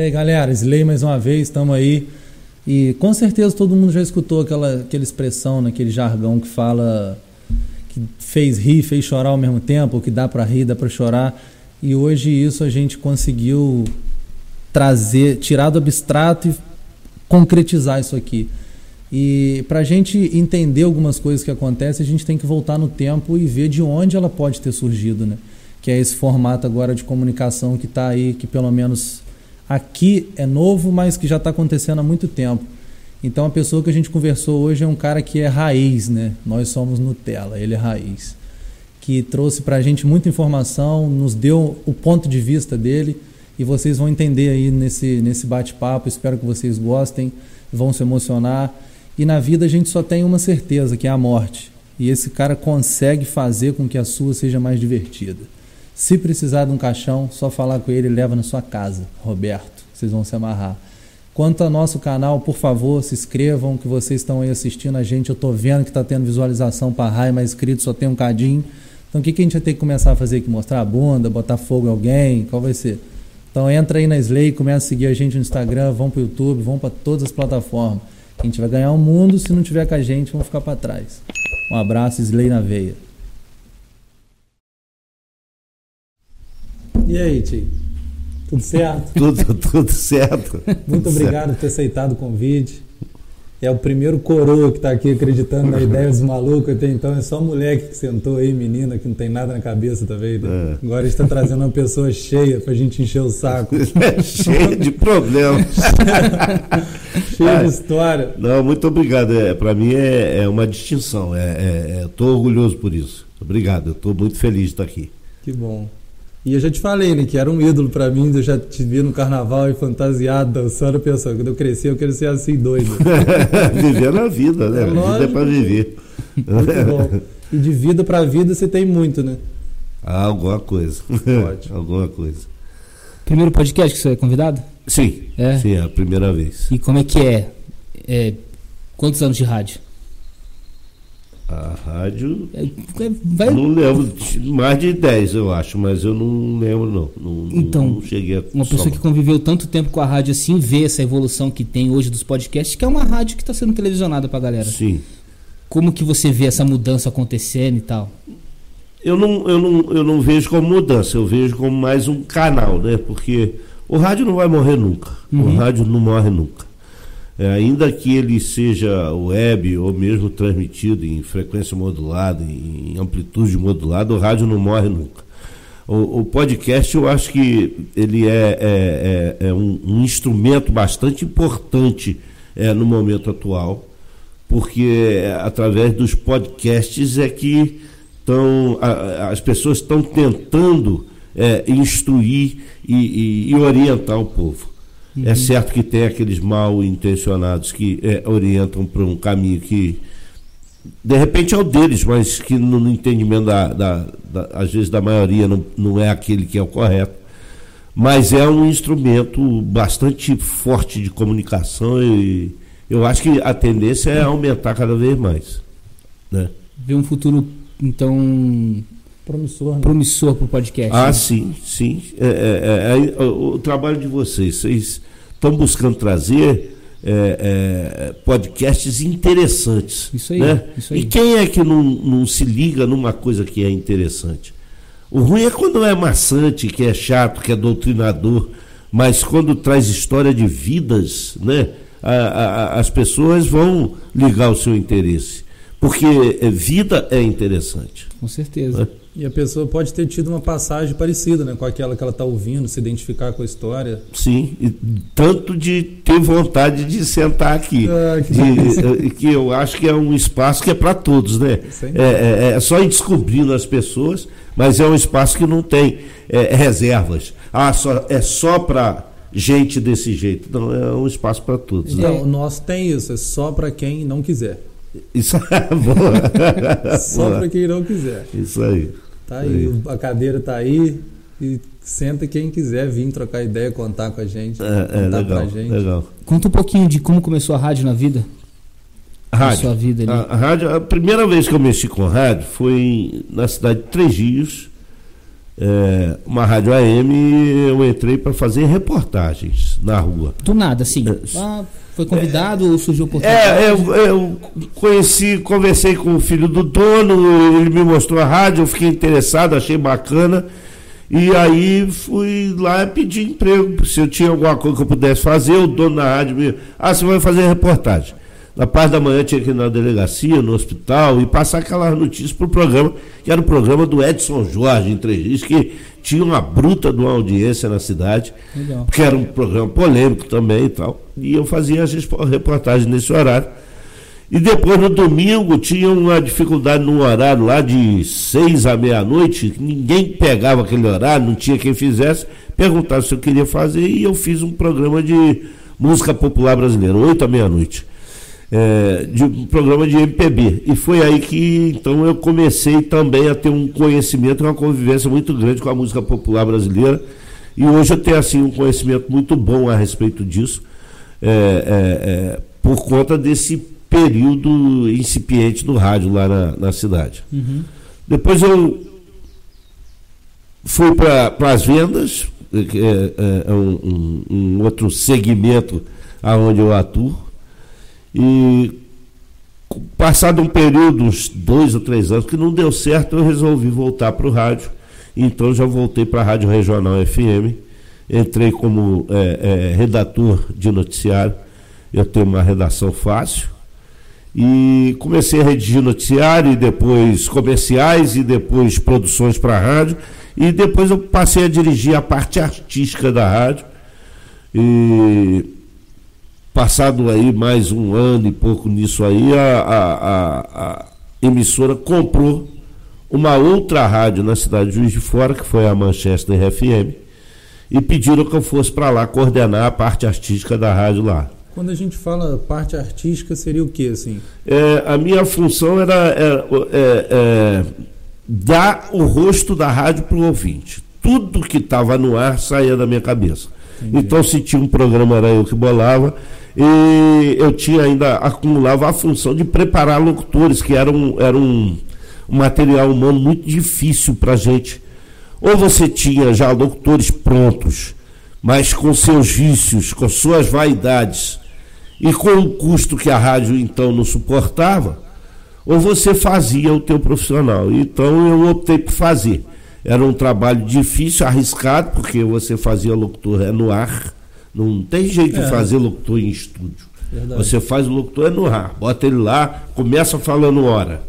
Aí, galera, Slay mais uma vez, estamos aí. E com certeza todo mundo já escutou aquela, aquela expressão, naquele jargão que fala que fez rir, fez chorar ao mesmo tempo, que dá para rir, dá para chorar. E hoje isso a gente conseguiu trazer, tirar do abstrato e concretizar isso aqui. E para a gente entender algumas coisas que acontecem, a gente tem que voltar no tempo e ver de onde ela pode ter surgido, né? Que é esse formato agora de comunicação que está aí, que pelo menos aqui é novo, mas que já está acontecendo há muito tempo. Então a pessoa que a gente conversou hoje é um cara que é raiz, né? Nós somos Nutella, ele é raiz. Que trouxe para a gente muita informação, nos deu o ponto de vista dele e vocês vão entender aí nesse, nesse bate-papo. Espero que vocês gostem, vão se emocionar. E na vida a gente só tem uma certeza, que é a morte. E esse cara consegue fazer com que a sua seja mais divertida. Se precisar de um caixão, só falar com ele e leva na sua casa, Roberto. Vocês vão se amarrar. Quanto ao nosso canal, por favor, se inscrevam, que vocês estão aí assistindo a gente. Eu estou vendo que está tendo visualização para raio, mas inscrito só tem um cadinho. Então o que, que a gente vai ter que começar a fazer aqui? Mostrar a bunda, botar fogo em alguém? Qual vai ser? Então entra aí na Slay, começa a seguir a gente no Instagram, vão para o YouTube, vão para todas as plataformas. A gente vai ganhar o mundo, se não tiver com a gente, vamos ficar para trás. Um abraço, Slay na veia. E aí, Tio? Tudo certo? tudo, tudo certo. Muito tudo obrigado certo. por ter aceitado o convite. É o primeiro coroa que está aqui acreditando na ideia dos malucos. Até então é só moleque que sentou aí, menina, que não tem nada na cabeça também. Né? É. Agora está trazendo uma pessoa cheia para a gente encher o saco. É, cheia de problemas. cheia de história. Não, muito obrigado. É, para mim é, é, uma distinção. Estou é, é, orgulhoso por isso. Obrigado. Estou muito feliz de estar aqui. Que bom. E eu já te falei, né, que era um ídolo para mim, eu já te vi no carnaval e fantasiado, dançando, pensando, quando eu crescer eu quero ser assim doido. Viver a vida, né? É, vida é para viver. Muito bom. E de vida para vida você tem muito, né? Ah, alguma coisa. Ótimo. alguma coisa. Primeiro podcast que você é convidado? Sim. É? Sim, é a primeira vez. E como é que é? é quantos anos de rádio? A rádio. É, é, vai... Não lembro, mais de 10 eu acho, mas eu não lembro, não. não então, não cheguei a uma pessoa que conviveu tanto tempo com a rádio assim, vê essa evolução que tem hoje dos podcasts, que é uma rádio que está sendo televisionada para a galera. Sim. Como que você vê essa mudança acontecendo e tal? Eu não, eu, não, eu não vejo como mudança, eu vejo como mais um canal, né? Porque o rádio não vai morrer nunca. Uhum. O rádio não morre nunca. É, ainda que ele seja web ou mesmo transmitido em frequência modulada, em amplitude modulada, o rádio não morre nunca. O, o podcast, eu acho que ele é, é, é, é um, um, instrumento bastante importante é, no momento atual, porque é, através dos podcasts é que tão, a, as pessoas estão tentando instruir e, e, e orientar o povo. Uhum. É certo que tem aqueles mal intencionados que é, orientam para um caminho que, de repente, é o deles, mas que no entendimento, da, da, da, às vezes, da maioria, não, não é aquele que é o correto. Mas é um instrumento bastante forte de comunicação e eu acho que a tendência é aumentar cada vez mais. Né? Ver um futuro, então, promissor, né? promissor para o podcast. Ah, né? sim, sim. É, é, é, o, o, trabalho de vocês, vocês estão buscando trazer é, é, podcasts interessantes. Isso aí, né? isso aí. E quem é que não, não se liga numa coisa que é interessante? O ruim é quando é maçante, que é chato, que é doutrinador, mas quando traz história de vidas, né? A, a, as pessoas vão ligar o seu interesse. Porque é, vida é interessante. Com certeza. Né? E a pessoa pode ter tido uma passagem parecida né, com aquela que ela está ouvindo, se identificar com a história. Sim, e tanto de ter vontade de sentar aqui. Ah, que, de, eh, que eu acho que é um espaço que é para todos, né? É, é, é, só ir descobrindo as pessoas, mas é um espaço que não tem é, reservas. Ah, só, é só para gente desse jeito. Não, é um espaço para todos. Então, né? o nosso tem isso, é só para quem não quiser. Isso é boa. Só para quem não quiser. Isso aí. Tá aí, a cadeira tá aí e senta quem quiser vir trocar ideia, contar com a gente. É, é legal, gente. legal. Conta um pouquinho de como começou a rádio na vida. A rádio. sua vida ali. A, a, rádio, a primeira vez que eu mexi com rádio foi na cidade de Três Rios, é, uma rádio AM, eu entrei para fazer reportagens na rua. Do nada, sim. É, ah, foi convidado ou surgiu oportunidade? É, eu, eu conheci, conversei com o filho do dono, ele me mostrou a rádio, eu fiquei interessado, achei bacana. E aí fui lá pedir emprego, se eu tinha alguma coisa que eu pudesse fazer, o dono da rádio me. Ah, você vai fazer reportagem. Na parte da manhã tinha que ir na delegacia, no hospital, e passar aquelas notícias para o programa, que era o programa do Edson Jorge, em três dias, que tinha uma bruta de uma audiência na cidade, Legal. que era um programa polêmico também e tal. E eu fazia as reportagens nesse horário. E depois no domingo tinha uma dificuldade no horário lá de seis à meia-noite, ninguém pegava aquele horário, não tinha quem fizesse, perguntaram se eu queria fazer e eu fiz um programa de música popular brasileira, oito à meia-noite é, de um programa de MPB. E foi aí que então eu comecei também a ter um conhecimento, uma convivência muito grande com a música popular brasileira. E hoje eu tenho assim um conhecimento muito bom a respeito disso, é, é, é por conta desse período incipiente do rádio lá na, na cidade. Uhum. Depois eu fui para as vendas, que é, é, é um, um, um outro segmento aonde eu atuo. E passado um período, uns dois ou três anos, que não deu certo, eu resolvi voltar para o rádio. Então já voltei para a Rádio Regional FM. Entrei como é, é, redator de noticiário. Eu tenho uma redação fácil. E comecei a redigir noticiário, e depois comerciais, e depois produções para a rádio. E depois eu passei a dirigir a parte artística da rádio. E Passado aí mais um ano e pouco nisso aí, a, a, a, a emissora comprou uma outra rádio na cidade de Juiz de Fora, que foi a Manchester FM, e pediram que eu fosse para lá coordenar a parte artística da rádio lá. Quando a gente fala parte artística, seria o que assim? É, a minha função era, era é, é, dar o rosto da rádio para o ouvinte. Tudo que estava no ar saía da minha cabeça. Entendi. Então, se tinha um programa, era eu que bolava. E eu tinha ainda acumulava a função de preparar locutores, que era um, era um, material humano muito difícil para a gente. Ou você tinha já locutores prontos, mas com seus vícios, com suas vaidades, e com o custo que a rádio então não suportava, ou você fazia o teu profissional. Então eu optei por fazer. Era um trabalho difícil, arriscado, porque você fazia locutor é no ar, não tem jeito é. de fazer locutor em estúdio. Verdade. Você faz o locutor é no ar, bota ele lá, começa falando hora.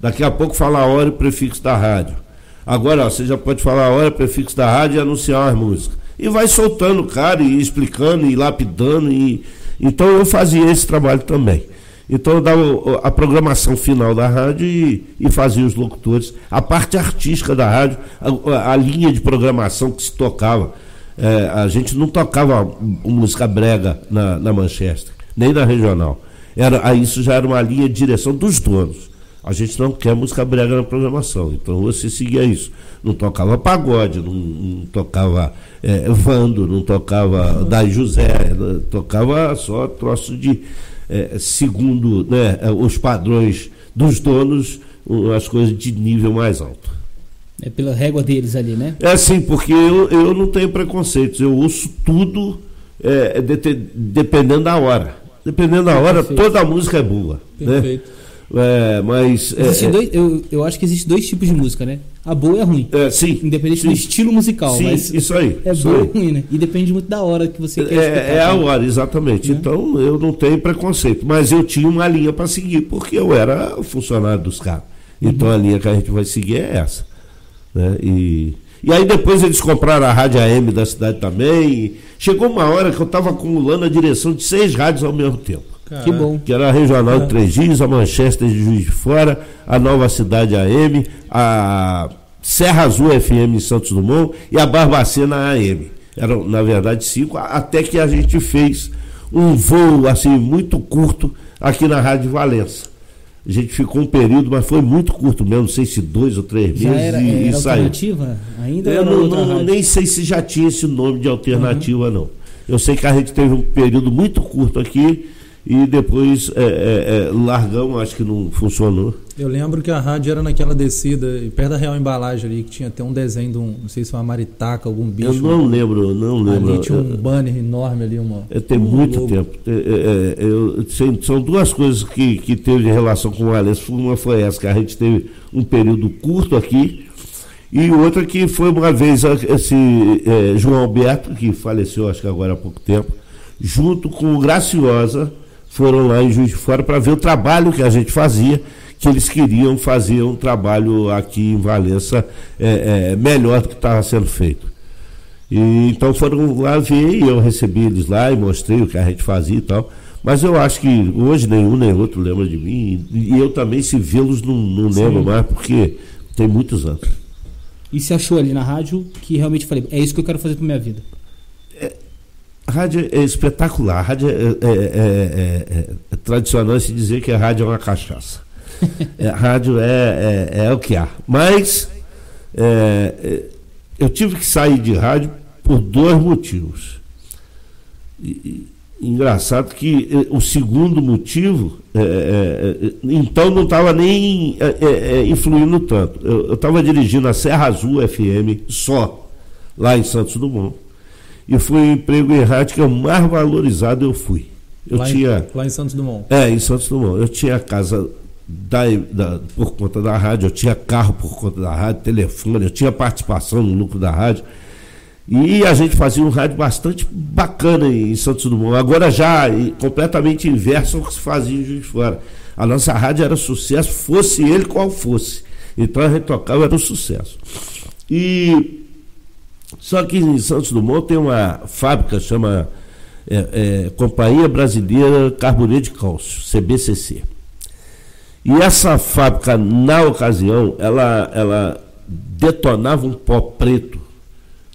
Daqui a pouco fala a hora e prefixo da rádio. Agora, ó, você já pode falar a hora, prefixo da rádio e anunciar as músicas. E vai soltando o cara e explicando e lapidando. E... Então eu fazia esse trabalho também. Então eu dava a programação final da rádio e, e fazia os locutores, a parte artística da rádio, a, a linha de programação que se tocava. É, a gente não tocava música brega na, na Manchester, nem na regional. Era, isso já era uma linha de direção dos donos. A gente não quer música brega na programação, então você seguia isso. Não tocava pagode, não, não tocava é, Vando, não tocava Dai José, tocava só troço de, é, segundo né, os padrões dos donos, as coisas de nível mais alto. É pela régua deles ali, né? É sim, porque eu, eu não tenho preconceitos. Eu ouço tudo é, de, dependendo da hora. Dependendo da hora, Perfeito. toda a música é boa. Né? Perfeito. Né? É, mas. É, é, dois, eu, eu acho que existe dois tipos de música, né? A boa e a ruim. É, sim. Independente sim. do estilo musical. Sim, mas isso aí. É isso boa aí. e ruim, né? E depende muito da hora que você quer É, é a hora, exatamente. Né? Então eu não tenho preconceito. Mas eu tinha uma linha para seguir, porque eu era funcionário dos caras. Então uhum. a linha que a gente vai seguir é essa. Né? E, e aí depois eles compraram a rádio AM da cidade também. chegou uma hora que eu estava acumulando a direção de seis rádios ao mesmo tempo. Que bom. Que era a Regional de Três Dias, a Manchester de Juiz de Fora, a Nova Cidade AM, a Serra Azul FM em Santos Dumont e a Barbacena AM. Eram, na verdade, cinco, até que a gente fez um voo assim muito curto aqui na Rádio Valença. A gente ficou um período, mas foi muito curto mesmo, não sei se dois ou três meses era, e, era e saiu. alternativa? Ainda eu não, não nem sei se já tinha esse nome de alternativa, uhum. não. Eu sei que a gente teve um período muito curto aqui e depois é, é, é, largamos, acho que não funcionou. Eu lembro que a rádio era naquela descida, perto da Real Embalagem ali, que tinha até um desenho de um, não sei se foi uma maritaca, algum bicho. Eu não lembro, não lembro. Ali tinha um banner enorme ali, uma. É, tem um muito logo. tempo. É, é, é eu, são duas coisas que, que teve relação com o Alex. Uma foi essa, que a gente teve um período curto aqui, e outra que foi uma vez esse é, João Alberto, que faleceu acho que agora há pouco tempo, junto com o Graciosa, foram lá em Juiz de Fora para ver o trabalho que a gente fazia, que eles queriam fazer um trabalho aqui em Valença é, é, melhor do que estava sendo feito. E, então foram lá ver e eu recebi eles lá e mostrei o que a gente fazia e tal. Mas eu acho que hoje nenhum nem outro lembra de mim. E eu também, se vê-los, não, não lembro mais, porque tem muitos anos. E se achou ali na rádio que realmente falei, é isso que eu quero fazer para minha vida? A rádio é espetacular. A rádio é, é, é, é tradicional se dizer que a rádio é uma cachaça. a rádio é, é, o que há. Mas eu tive que sair de rádio por dois motivos. E, engraçado que o segundo motivo, então não estava nem influindo tanto. Eu estava dirigindo a Serra Azul FM só, lá em Santos Dumont e foi o emprego em rádio que é o mais valorizado eu fui. Eu lá tinha, em, lá em Santos Dumont? É, em Santos Dumont. Eu tinha casa da, da, por conta da rádio, eu tinha carro por conta da rádio, telefone, eu tinha participação no lucro da rádio. E a gente fazia um rádio bastante bacana em Santos Dumont. Agora já completamente inverso ao que se fazia em Juiz de Fora. A nossa rádio era sucesso, fosse ele qual fosse. Então a gente tocava, era um sucesso. E só que em Santos Dumont tem uma fábrica, chama é, é, Companhia Brasileira Carboneto de Cálcio, CBCC. E essa fábrica, na ocasião, ela, ela detonava um pó preto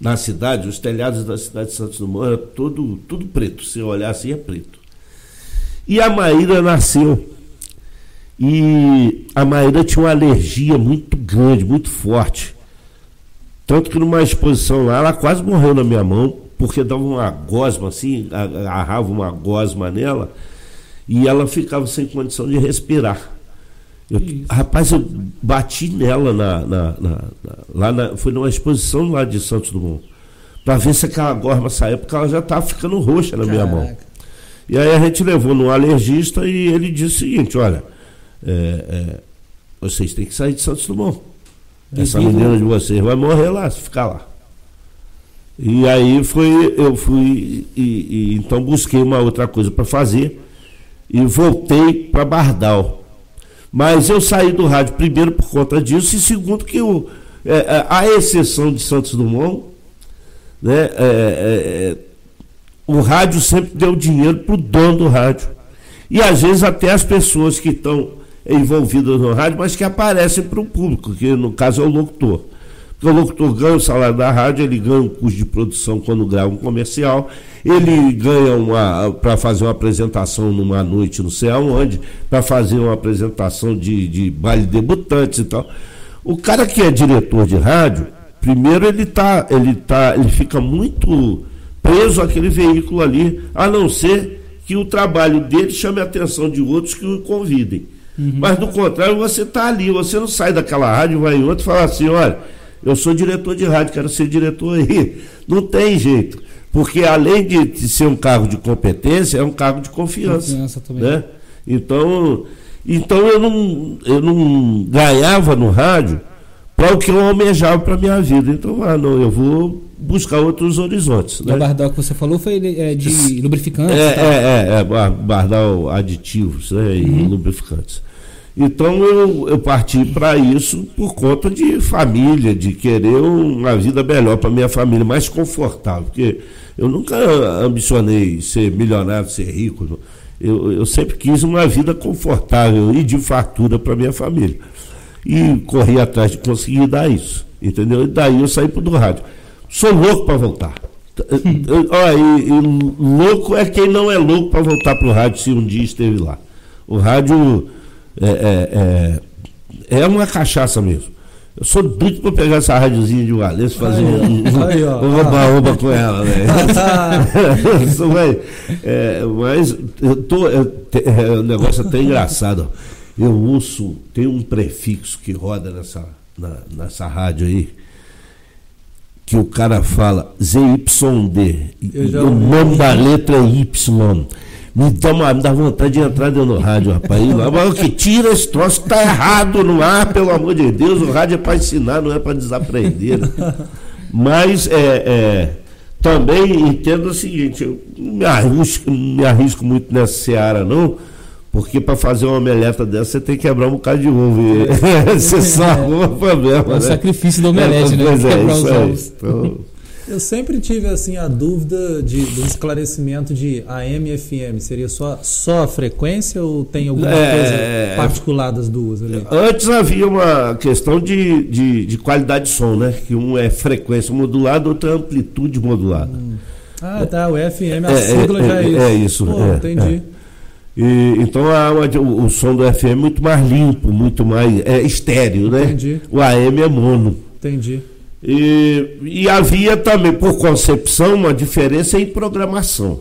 na cidade, os telhados da cidade de Santos Dumont era tudo, tudo preto, se olhar assim é preto. E a Maíra nasceu. E a Maíra tinha uma alergia muito grande, muito forte. Tanto que numa exposição lá, ela quase morreu na minha mão, porque dava uma gosma assim, agarrava uma gosma nela, e ela ficava sem condição de respirar. Eu, rapaz, eu bati nela na, na, na, lá na, foi numa exposição lá de Santos Dumont, para ver se aquela gosma saía, porque ela já estava ficando roxa na Caraca. minha mão. E aí a gente levou no alergista e ele disse o seguinte, olha, é, é, vocês têm que sair de Santos Dumont. Essa menina de vocês vai morrer lá, se ficar lá. E aí foi, eu fui e, e então busquei uma outra coisa para fazer e voltei para Bardal. Mas eu saí do rádio primeiro por conta disso e segundo que eu, é, é a exceção de Santos Dumont, né, é, é, é o rádio sempre deu dinheiro para o dono do rádio. E às vezes até as pessoas que estão envolvidas no rádio, mas que aparecem para o público, que no caso é o locutor. Porque o locutor ganha o salário da rádio, ele ganha um custo de produção quando grava um comercial, ele ganha uma para fazer uma apresentação numa noite não sei aonde, para fazer uma apresentação de, de baile debutantes e tal. O cara que é diretor de rádio, primeiro ele tá, ele tá, ele fica muito preso àquele veículo ali, a não ser que o trabalho dele chame a atenção de outros que o convidem. Uhum. Mas do contrário, você está ali, você não sai daquela rádio, vai em outra e fala assim, olha, eu sou diretor de rádio, quero ser diretor aí. Não tem jeito. Porque além de ser um cargo de competência, é um cargo de confiança. confiança também. Né? Então, então eu não, eu não ganhava no rádio para o que eu almejava para minha vida. Então, ah, não, eu vou buscar outros horizontes. Né? O Bardal que você falou foi é, de lubrificantes? É, é, é, é, Bardal aditivos né, e uhum. lubrificantes. Então eu, eu parti para isso por conta de família, de querer uma vida melhor para minha família, mais confortável. Porque eu nunca ambicionei ser milionário, ser rico. Eu, eu sempre quis uma vida confortável e de fartura para minha família. E corri atrás de conseguir dar isso. Entendeu? E daí eu saí para o rádio. Sou louco para voltar. Olha, e, e, louco é quem não é louco para voltar para o rádio se um dia esteve lá. O rádio é, é, é, é uma cachaça mesmo. Eu sou doido pra pegar essa rádiozinha de Valença e fazer Aí, um, um oba-oba com ela, né? Isso vai- é, mas eu tô, te- é, o negócio é até engraçado. ó. Eu ouço, tem um prefixo que roda nessa, na- nessa rádio aí, que o cara fala ZYD. E, e o nome da letra é Y. Me dá, uma, me dá vontade de entrar dentro do rádio, rapaz. Ir lá, Mas o que tira esse troço tá errado no ar, pelo amor de Deus. O rádio é para ensinar, não é para desaprender. Mas é, é, também entendo o seguinte, eu me arrisco, não me arrisco muito nessa seara, não, porque para fazer uma omeleta dessa você tem que quebrar um bocado de ovo. E você só arruma problema. É o né? sacrifício do omelete, né? Pois é, Quebrar os ovos. Então, Eu sempre tive assim a dúvida de, do esclarecimento de AM e FM. Seria só, só a frequência ou tem alguma É, coisa particular das duas ali? Antes havia uma questão de, de, de qualidade de som, né? Que um é frequência modulada, outro é amplitude modulada. Ah, tá. O FM, a É, sigla é, já é, é, isso. é isso, Pô, é, entendi. E, então o, o som do FM é muito mais limpo, muito mais é, estéreo, né? Entendi. O AM é mono. Entendi. E, e havia também, por concepção, uma diferença em programação.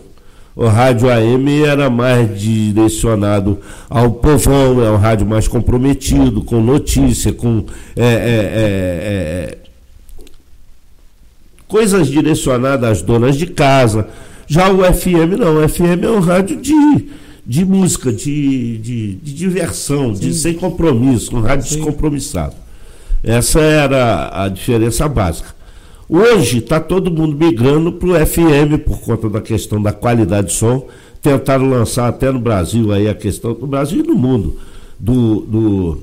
O rádio AM era mais direcionado ao povão, é um rádio mais comprometido, com notícia, com é, é, é, é, coisas direcionadas às donas de casa. Já o FM não, o FM é um rádio de, de música, de, de, de diversão, de sem compromisso, um rádio Sim. descompromissado. Essa era a diferença básica. Hoje está todo mundo migrando para o FM por conta da questão da qualidade de som. Tentaram lançar até no Brasil aí a questão, no Brasil e no mundo, do, do,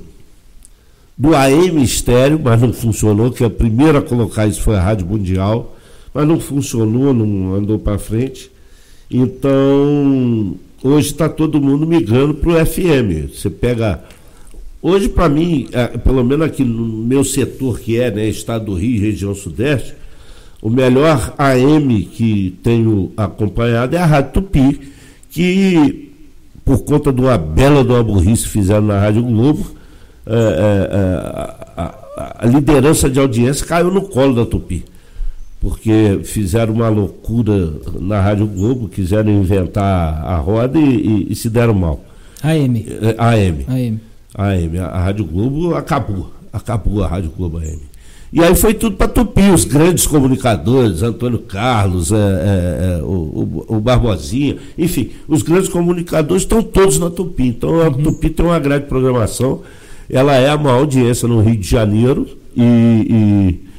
do AM estéreo, mas não funcionou, que a primeira a colocar isso foi a Rádio Mundial, mas não funcionou, não andou para frente. Então, hoje está todo mundo migrando para o FM. Você pega. Hoje, para mim, eh, pelo menos aqui no meu setor, que é né, Estado do Rio, região Sudeste, o melhor AM que tenho acompanhado é a Rádio Tupi, que, por conta de uma bela de burrice fizeram na Rádio Globo, eh, eh, eh, a, a- a liderança de audiência caiu no colo da Tupi. Porque fizeram uma loucura na Rádio Globo, quiseram inventar a roda e, e- e se deram mal. AM. Eh, AM. AM. AM, a Rádio Globo acabou. Acabou a Rádio Globo AM. E aí foi tudo para Tupi, os grandes comunicadores, Antônio Carlos, é, é, é, o, o, Barbosinha, enfim, os grandes comunicadores estão todos na Tupi. Então a Tupi tem uma grande programação, ela é a maior audiência no Rio de Janeiro, e, e-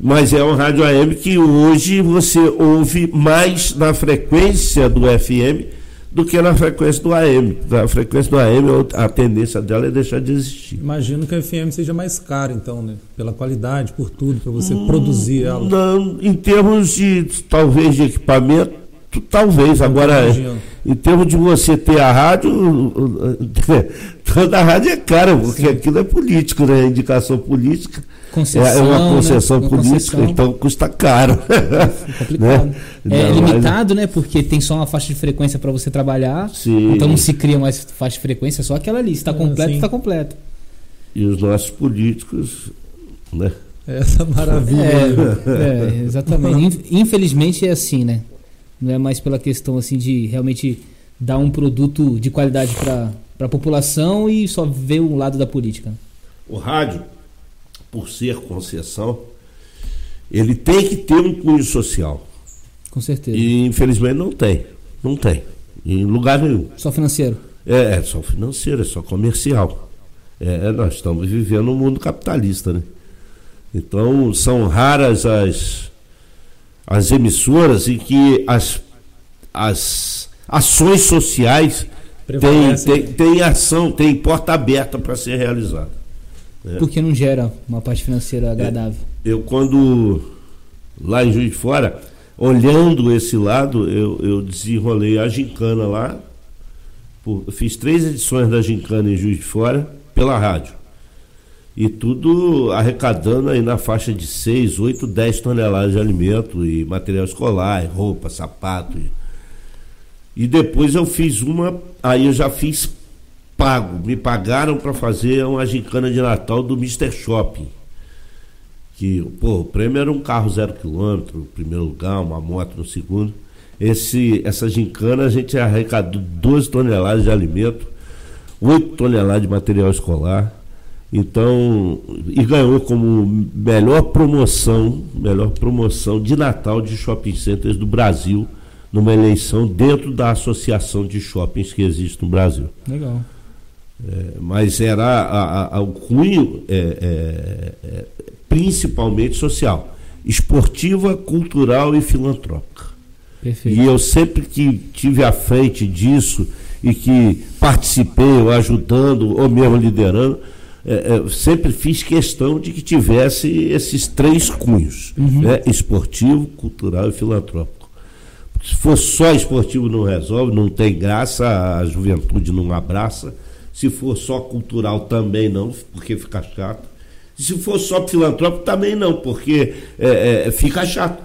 mas é uma rádio AM que hoje você ouve mais na frequência do FM do que na frequência do AM. A frequência do AM, a tendência dela é deixar de existir. Imagino que a FM seja mais cara, então, né? Pela qualidade, por tudo, para você produzir ela. Não, em termos de, talvez, de equipamento, talvez. Agora, Imagino. em termos de você ter a rádio, toda a rádio é cara, porque aquilo é político, né? Indicação política. Concessão, é uma né? concessão Uma política, concessão. então custa caro. complicado. Né? É Não, mas- limitado, né? Porque tem só uma faixa de frequência para você trabalhar. Sim. Então não se cria mais faixa de frequência, só aquela ali. Se está É, completo, sim. está completo. E os nossos políticos, né? Essa maravilha. É, é, exatamente. Inf- Infelizmente é assim, né? Não é mais pela questão assim de realmente dar um produto de qualidade para a população e só ver um lado da política. O rádio, por ser concessão, ele tem que ter um cunho social. Com certeza. E infelizmente não tem. Não tem. Em lugar nenhum. Só financeiro. É, é só financeiro, é só comercial. É, nós estamos vivendo um mundo capitalista, né? Então são raras as, as emissoras em que as, as ações sociais têm, têm, têm ação, têm porta aberta para ser realizada. É. Porque não gera uma parte financeira agradável. Eu quando lá em Juiz de Fora, olhando esse lado, eu, eu desenrolei a gincana lá. Por- eu fiz três edições da gincana em Juiz de Fora pela rádio. E tudo arrecadando aí na faixa de 6, 8, 10 toneladas de alimento e material escolar, e roupa, sapato. E, e depois eu fiz uma, aí eu já fiz pago. Me pagaram para fazer uma gincana de Natal do Mr. Shopping que pô, o prêmio era um carro zero quilômetro, no primeiro lugar, uma moto no segundo. Esse, essa gincana a gente arrecadou 12 toneladas de alimento, 8 toneladas de material escolar. Então, e ganhou como melhor promoção, melhor promoção de Natal de shopping centers do Brasil, numa eleição dentro da associação de shoppings que existe no Brasil. Legal. É, mas era a, a, o cunho é, é, é, principalmente social, esportiva, cultural e filantrópica. Perfeito. E eu sempre que tive à frente disso e que participei, ou ajudando, ou mesmo liderando, é, sempre fiz questão de que tivesse esses três cunhos: uhum. né? esportivo, cultural e filantrópico. Se for só esportivo, não resolve, não tem graça, a juventude não abraça. Se for só cultural, também não, porque fica chato. Se for só filantrópico, também não, porque é, é, fica chato.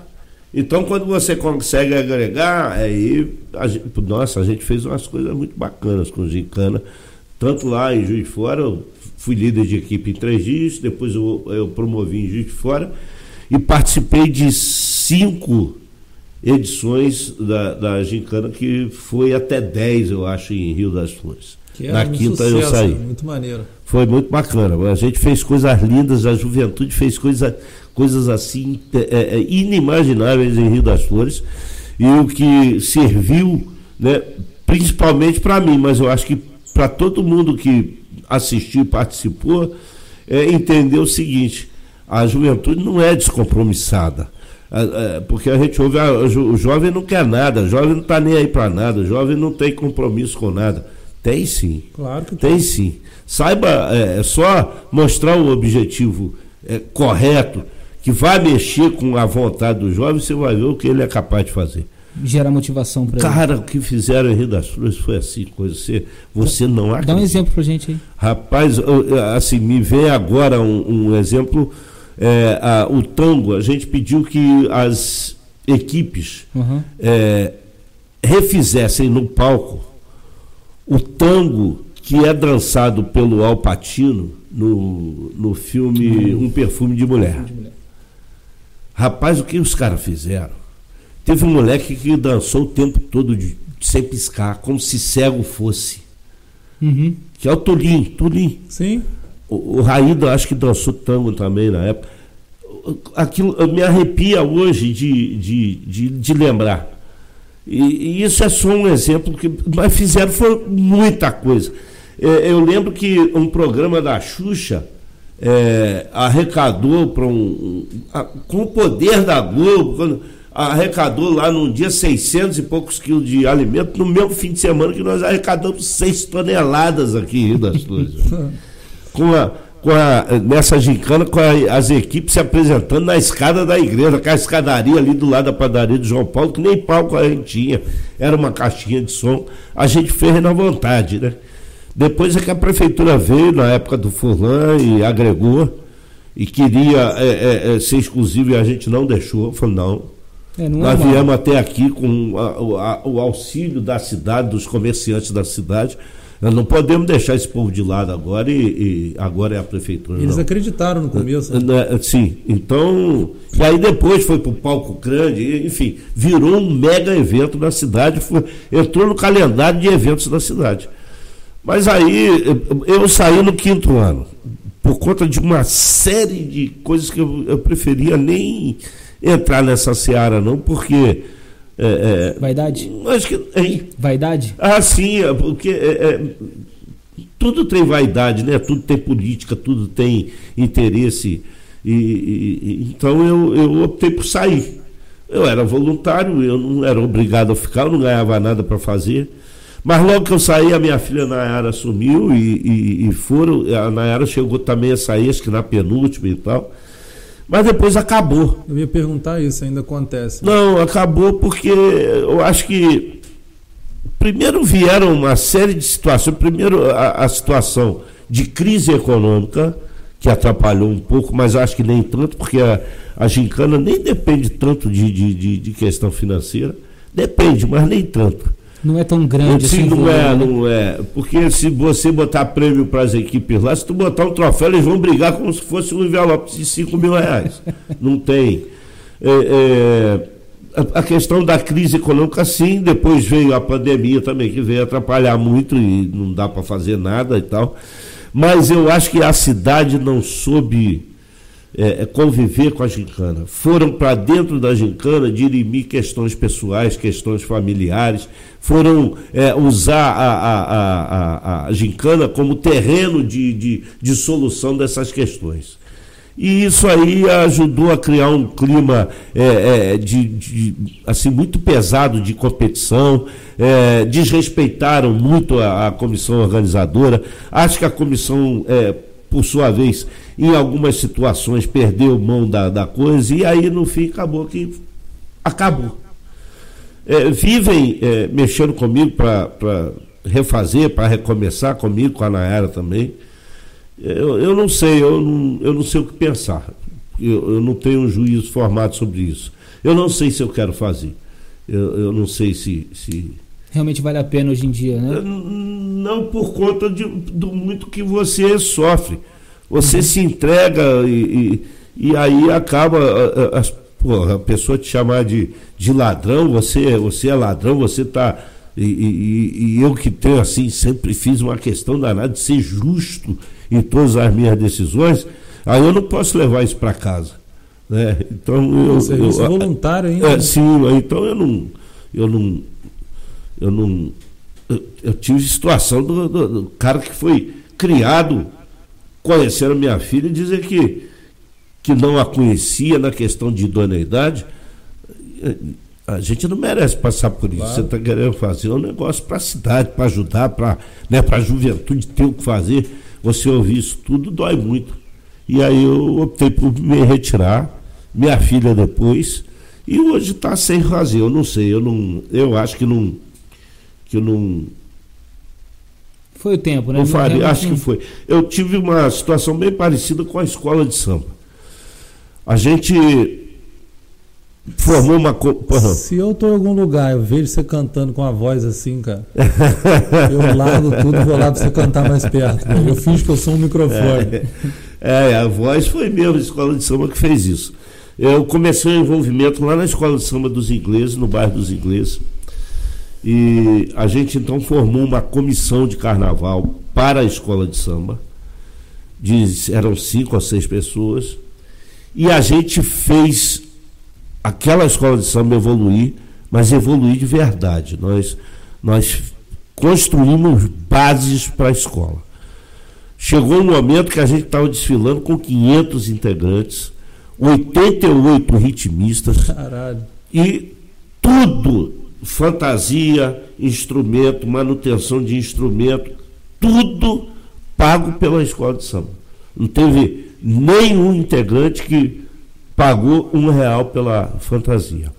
Então, quando você consegue agregar, aí, a gente, nossa, a gente fez umas coisas muito bacanas com o Gincana, tanto lá em Juiz de Fora, eu fui líder de equipe em três dias, depois eu, eu promovi em Juiz de Fora e participei de cinco edições da, da Gincana, que foi até dez, eu acho, em Rio das Flores. Na um quinta sucesso, eu saí. Muito maneiro. Foi muito bacana. A gente fez coisas lindas, a juventude fez coisa, coisas assim é, é, inimagináveis em Rio das Flores. E o que serviu, né, principalmente para mim, mas eu acho que para todo mundo que assistiu e participou, é entender o seguinte: a juventude não é descompromissada. Porque a gente ouve, ah, o jovem não quer nada, o jovem não está nem aí para nada, o jovem não tem compromisso com nada. Tem sim. Claro que tem. Tem sim. Saiba, é, é só mostrar o objetivo é, correto, que vai mexer com a vontade do jovem, você vai ver o que ele é capaz de fazer. Gera motivação para ele. Cara, o que fizeram em Rio das Flores foi assim, coisa. Você, você não acredita. Dá um exemplo pra gente aí. Rapaz, assim, me vem agora um, um exemplo. É, a, o tango, a gente pediu que as equipes uhum. é, refizessem no palco o tango que é dançado pelo Al Pacino no, no filme Um Perfume de Mulher. Rapaz, o que os caras fizeram? Teve um moleque que dançou o tempo todo de, sem piscar, como se cego fosse. Uhum. Que é o Tulim, Tulim. Sim. O, o Raída acho que dançou tango também na época. Aquilo me arrepia hoje de, de, de, de lembrar. E, e, isso é só um exemplo que mas fizeram foi muita coisa. É, eu lembro que um programa da Xuxa é, arrecadou para um, a, com o poder da Globo, quando, arrecadou lá num dia 600 e poucos quilos de alimento, no mesmo fim de semana que nós arrecadamos 6 toneladas aqui em Rio das Flores. com a, com a, nessa gincana com a, as equipes se apresentando na escada da igreja, com a escadaria ali do lado da padaria de João Paulo, que nem palco a gente tinha, era uma caixinha de som, a gente fez na vontade, né? Depois é que a prefeitura veio na época do Furlan e agregou e queria é, é, é, ser exclusivo e a gente não deixou, falou não. É, não é Nós viemos até aqui com a, a, o auxílio da cidade, dos comerciantes da cidade, nós não podemos deixar esse povo de lado agora e, e agora é a prefeitura. Eles não. acreditaram no começo. Né? né? Sim, então. E aí depois foi para o palco grande, enfim, virou um mega evento na cidade, foi, entrou no calendário de eventos da cidade. Mas aí eu saí no quinto ano, por conta de uma série de coisas que eu, eu preferia nem entrar nessa seara, não, porque é, é, Vaidade? Acho que. Hein? Vaidade? Ah, sim, é, porque é, é, tudo tem vaidade, né? Tudo tem política, tudo tem interesse. E, e, então eu, eu optei por sair. Eu era voluntário, eu não era obrigado a ficar, eu não ganhava nada para fazer. Mas logo que eu saí, a minha filha Nayara sumiu e, e, e foram. A Nayara chegou também a sair, acho que na penúltima e tal. Mas depois acabou. Eu ia perguntar isso, ainda acontece. Não, acabou porque eu acho que primeiro vieram uma série de situações. Primeiro a, a situação de crise econômica, que atrapalhou um pouco, mas acho que nem tanto, porque a, a gincana nem depende tanto de, de, de, de questão financeira. Depende, mas nem tanto. Não é tão grande Sim, assim. Não é, né? não é. Porque se você botar prêmio para as equipes lá, se tu botar um troféu, eles vão brigar como se fosse um envelope de 5 mil reais. não tem. É, é, a, a questão da crise econômica, sim, depois veio a pandemia também, que veio atrapalhar muito e não dá para fazer nada e tal. Mas eu acho que a cidade não soube é, é, conviver com a gincana. Foram para dentro da gincana dirimir questões pessoais, questões familiares, foram é, usar a, a, a, a, gincana como terreno de, de, de solução dessas questões. E isso aí ajudou a criar um clima é, é, de, de, assim muito pesado de competição, é, desrespeitaram muito a, a, comissão organizadora. Acho que a comissão, é, por sua vez, em algumas situações perdeu mão da, da coisa e aí no fim acabou que acabou. É, vivem é, mexendo comigo para refazer, para recomeçar comigo, com a Nayara também. Eu, eu não sei, eu não, eu não sei o que pensar. Eu, eu não tenho um juízo formado sobre isso. Eu não sei se eu quero fazer. Eu, eu não sei se, se. Realmente vale a pena hoje em dia, né? Não por conta de, do muito que você sofre. Você se entrega e, e, e aí acaba a, a, a, pessoa te chamar de, de ladrão, você, você é ladrão, você está. E, e, e, eu que tenho assim, sempre fiz uma questão danada de ser justo em todas as minhas decisões, aí eu não posso levar isso para casa. Né? Então eu, Você, eu, é voluntário ainda. É, sim, então eu não. Eu não. Eu não. Eu, eu tive situação do, do, do cara que foi criado conhecer a minha filha e dizer que, que não a conhecia na questão de idoneidade. A gente não merece passar por isso. Claro. Você está querendo fazer um negócio para a cidade, para ajudar, para né, a juventude ter o que fazer. Você ouvir isso tudo dói muito. E aí eu optei por me retirar, minha filha depois, e hoje está sem fazer. Eu não sei, eu não. Eu acho que não. Que eu não foi o tempo, né? Eu faria, acho que foi. Eu tive uma situação bem parecida com a escola de samba. A gente formou uma. Se eu estou em algum lugar, eu vejo você cantando com a voz assim, cara. eu largo tudo e vou lá para você cantar mais perto. Cara. Eu fiz que eu sou um microfone. É, é, a voz foi mesmo a escola de samba que fez isso. Eu comecei o envolvimento lá na escola de samba dos ingleses, no bairro dos ingleses. E a gente então formou uma comissão de carnaval para a escola de samba. De, eram cinco ou seis pessoas. E a gente fez aquela escola de samba evoluir, mas evoluir de verdade. Nós, nós construímos bases para a escola. Chegou um momento que a gente estava desfilando com 500 integrantes, 88 ritmistas. Caralho. E tudo fantasia, instrumento, manutenção de instrumento, tudo pago pela escola de samba. Não teve nenhum integrante que pagou um real pela fantasia.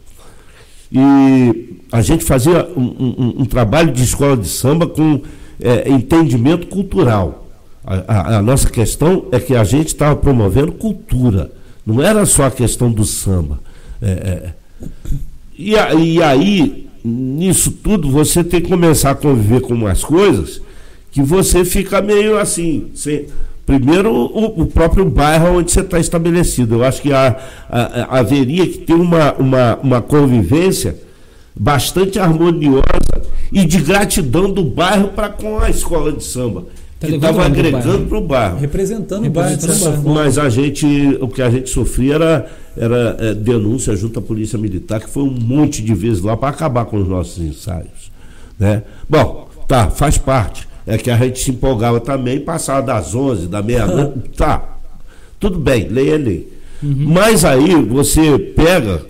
E a gente fazia um, um, um trabalho de escola de samba com é, entendimento cultural. A, a, a, nossa questão é que a gente estava promovendo cultura, não era só a questão do samba. É, é. E, e aí nisso tudo você tem que começar a conviver com umas coisas que você fica meio assim. Primeiro, o, o, próprio bairro onde você está estabelecido. Eu acho que há, há, haveria que ter uma, uma, uma convivência bastante harmoniosa e de gratidão do bairro para com a escola de samba. Tá que estava agregando para o bairro. Representando o bairro, bairro. Mas a gente, o que a gente sofria era era é, denúncia junto à Polícia Militar, que foi um monte de vezes lá para acabar com os nossos ensaios. Né? Bom, tá, faz parte. É que a gente se empolgava também, passava das 11, da meia-noite, tá, tudo bem, lei é lei. Uhum. Mas aí você pega,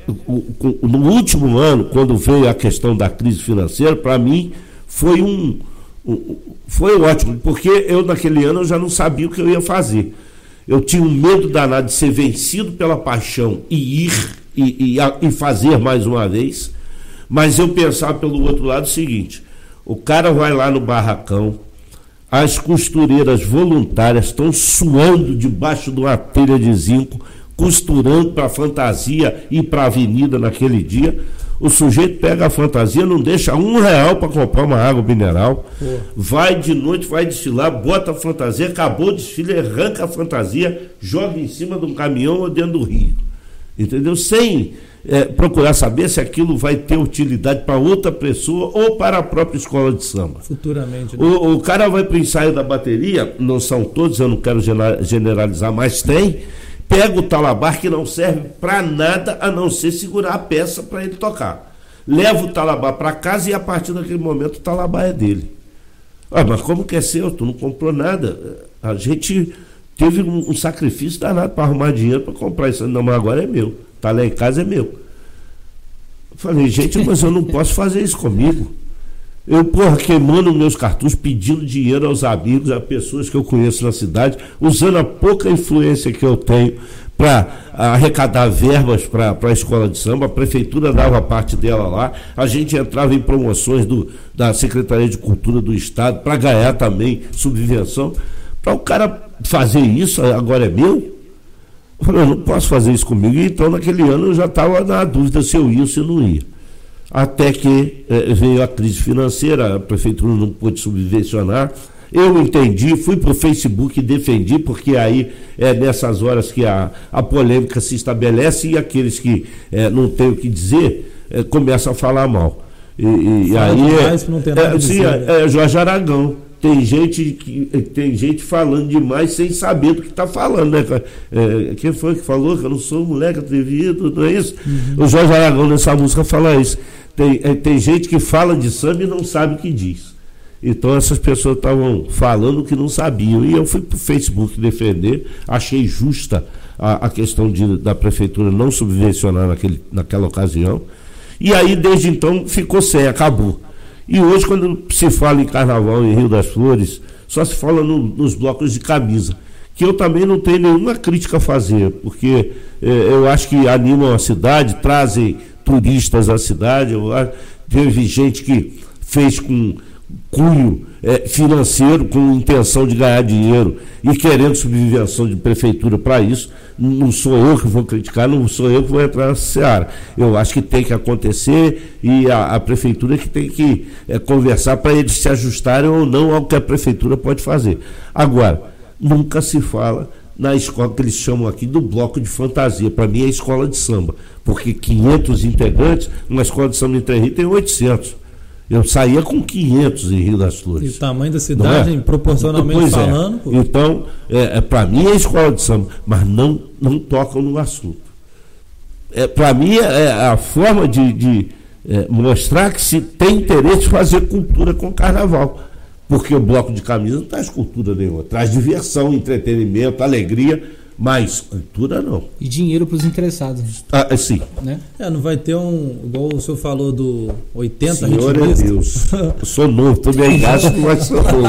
no último ano, quando veio a questão da crise financeira, para mim foi um, foi ótimo, porque eu naquele ano eu já não sabia o que eu ia fazer. Eu tinha um medo danado de ser vencido pela paixão e ir e, e, e fazer mais uma vez. Mas eu pensava pelo outro lado o seguinte: o cara vai lá no barracão, as costureiras voluntárias estão suando debaixo de uma telha de zinco, costurando para a fantasia e para a avenida naquele dia. O sujeito pega a fantasia, não deixa um real para comprar uma água mineral, Pô. vai de noite, vai desfilar, bota a fantasia, acabou o desfile, arranca a fantasia, joga em cima de um caminhão ou dentro do rio. Entendeu? Sem é, procurar saber se aquilo vai ter utilidade para outra pessoa ou para a própria escola de samba. Futuramente. Né? O, o, cara vai para o ensaio da bateria, não são todos, eu não quero generalizar, mas tem. Pega o talabar que não serve para nada a não ser segurar a peça para ele tocar. Leva o talabar para casa e a partir daquele momento o talabar é dele. Ah, mas como que é seu? Tu não comprou nada. A gente teve um, um sacrifício danado para arrumar dinheiro para comprar isso. Não, mas agora é meu. Está lá em casa é meu. falei, gente, mas eu não posso fazer isso comigo. Eu, porra, queimando meus cartuchos, pedindo dinheiro aos amigos, a pessoas que eu conheço na cidade, usando a pouca influência que eu tenho para arrecadar verbas para a escola de samba, a prefeitura dava parte dela lá, a gente entrava em promoções do, da Secretaria de Cultura do Estado para ganhar também subvenção. Para o cara fazer isso, agora é meu? Eu falei, eu não posso fazer isso comigo. Então, naquele ano, eu já estava na dúvida se eu ia ou se eu não ia. Até que eh, veio a crise financeira, a prefeitura não pôde subvencionar. Eu entendi, fui para o Facebook e defendi, porque aí é nessas horas que a, a polêmica se estabelece e aqueles que eh, não têm o que dizer eh, começam a falar mal. E, e aí demais, é, não tem nada é, sim, é, é Jorge Aragão tem gente que tem gente falando demais sem saber do que está falando, né? É, quem foi que falou que eu não sou moleque atrevido, não é isso? Uhum. O Jorge Aragão nessa música fala isso. Tem, é, tem gente que fala de samba e não sabe o que diz. Então essas pessoas estavam falando que não sabiam. E eu fui para o Facebook defender, achei justa a, a questão de, da prefeitura não subvencionar naquele, naquela ocasião. E aí, desde então, ficou sem, acabou. E hoje, quando se fala em carnaval em Rio das Flores, só se fala no, nos blocos de camisa. Que eu também não tenho nenhuma crítica a fazer, porque é, eu acho que animam a cidade, trazem turistas à cidade. Eu, teve gente que fez com cunho é, financeiro, com intenção de ganhar dinheiro e querendo subvenção de prefeitura para isso. Não sou eu que vou criticar, não sou eu que vou entrar nessa seara. Eu acho que tem que acontecer e a, a prefeitura que tem que é, conversar para eles se ajustarem ou não ao que a prefeitura pode fazer. Agora, nunca se fala na escola que eles chamam aqui do bloco de fantasia. Para mim é escola de samba, porque 500 integrantes, uma escola de samba em Trem tem 800. Eu saía com 500 em Rio das Flores. E o tamanho da cidade, é? proporcionalmente pois é. falando. É. Então, é, é para mim é escola de samba, mas não, não tocam no assunto. É, para mim é, é a forma de, de mostrar que se tem interesse em fazer cultura com carnaval. Porque o bloco de camisa não traz cultura nenhuma, traz diversão, entretenimento, alegria mas cultura não. E dinheiro para os interessados. Ah, é, sim. Né? É, não vai ter um, igual o senhor falou do 80 Senhor é Deus. Eu sou novo, tomei gasto, mas sou novo.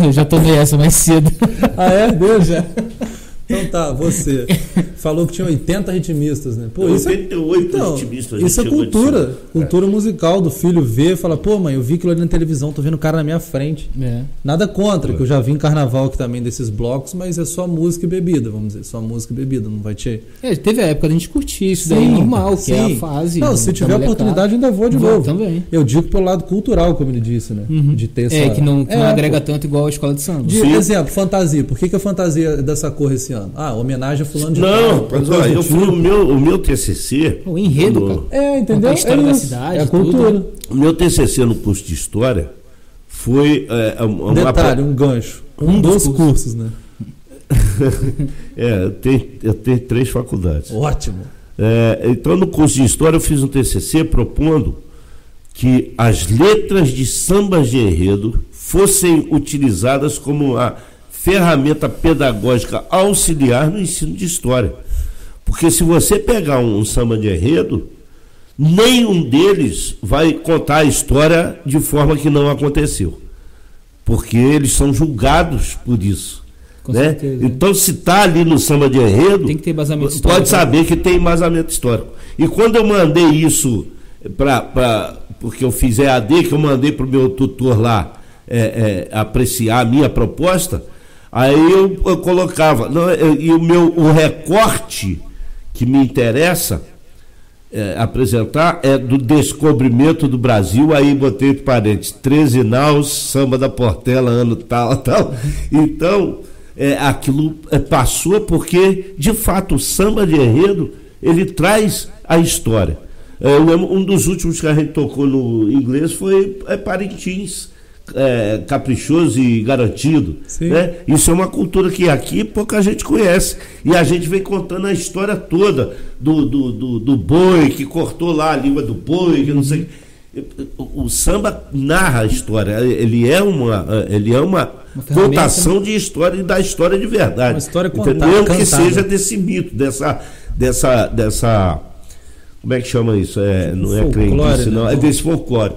Eu já tomei essa mais cedo. ah, é? Deus já. Então tá, você falou que tinha 80 ritmistas, né? Pô, isso 88 é, então, ritmistas. Isso é cultura. Cultura é. musical do filho ver, fala, pô, mãe, eu vi aquilo ali na televisão, tô vendo o cara na minha frente. É. Nada contra, é. que eu já vi em carnaval aqui também desses blocos, mas é só música e bebida, vamos dizer, só música e bebida, não vai ter. É, teve a época da gente curtir isso sim, daí normal, sim. que é a fase. Não, se tiver oportunidade, ainda vou de vou, novo. Também. Eu digo pelo lado cultural, como ele disse, né? Uhum. De ter essa... É, que não, que não é, agrega pô. tanto igual a escola de samba. De exemplo, fantasia. Por que, que a fantasia é dessa cor esse ano? Ah, homenagem a fulano de Não, mas olha, eu fui o meu, o meu TCC. O enredo, quando, cara. É, entendeu? A história é da cidade. É a cultura. Tudo. O meu TCC no curso de História foi. É, uma, Detalhe, um gancho. Um, um dos cursos, cursos né? é, eu tenho, eu tenho três faculdades. Ótimo. É, então, no curso de História, eu fiz um TCC propondo que as letras de sambas de enredo fossem utilizadas como a ferramenta pedagógica auxiliar no ensino de história. Porque se você pegar um, samba de enredo, nenhum deles vai contar a história de forma que não aconteceu. Porque eles são julgados por isso. Com né? Certeza, então, se está ali no samba de enredo. Pode saber que tem embasamento histórico. E quando eu mandei isso para. Porque eu fiz EAD, que eu mandei para o meu tutor lá é, é, apreciar a minha proposta, Aí eu, eu colocava, não, eu, e o meu o recorte que me interessa é, apresentar é do descobrimento do Brasil, aí botei entre parênteses, 13 naus, samba da Portela, ano tal, tal. Então, é, aquilo é, passou porque, de fato, o samba de enredo, ele traz a história. É, um dos últimos que a gente tocou no inglês foi é, Parintins, é, caprichoso e garantido. Né? Isso é uma cultura que aqui pouca gente conhece. E a gente vem contando a história toda do, do, do, do boi que cortou lá a língua do boi, que não sei. O, o samba narra a história, ele é uma, ele é uma, uma contação né? de história e da história de verdade. Uma história contada, Mesmo que seja desse mito, dessa, dessa, dessa. Como é que chama isso? É, não é não, né? é desse folclore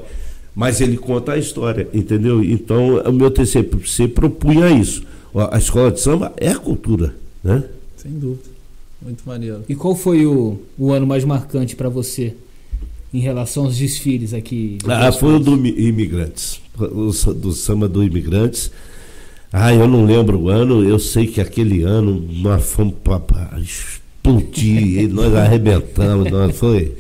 mas ele conta a história, entendeu? Então, o meu TCC propunha isso. A escola de samba é a cultura, né? Sem dúvida. Muito maneiro. E qual foi o, o ano mais marcante para você em relação aos desfiles aqui? Ah, foi o do Imigrantes, o do samba do Imigrantes. Ah, eu não lembro o ano, eu sei que aquele ano nós fomos para explodir, nós arrebentamos, nós foi.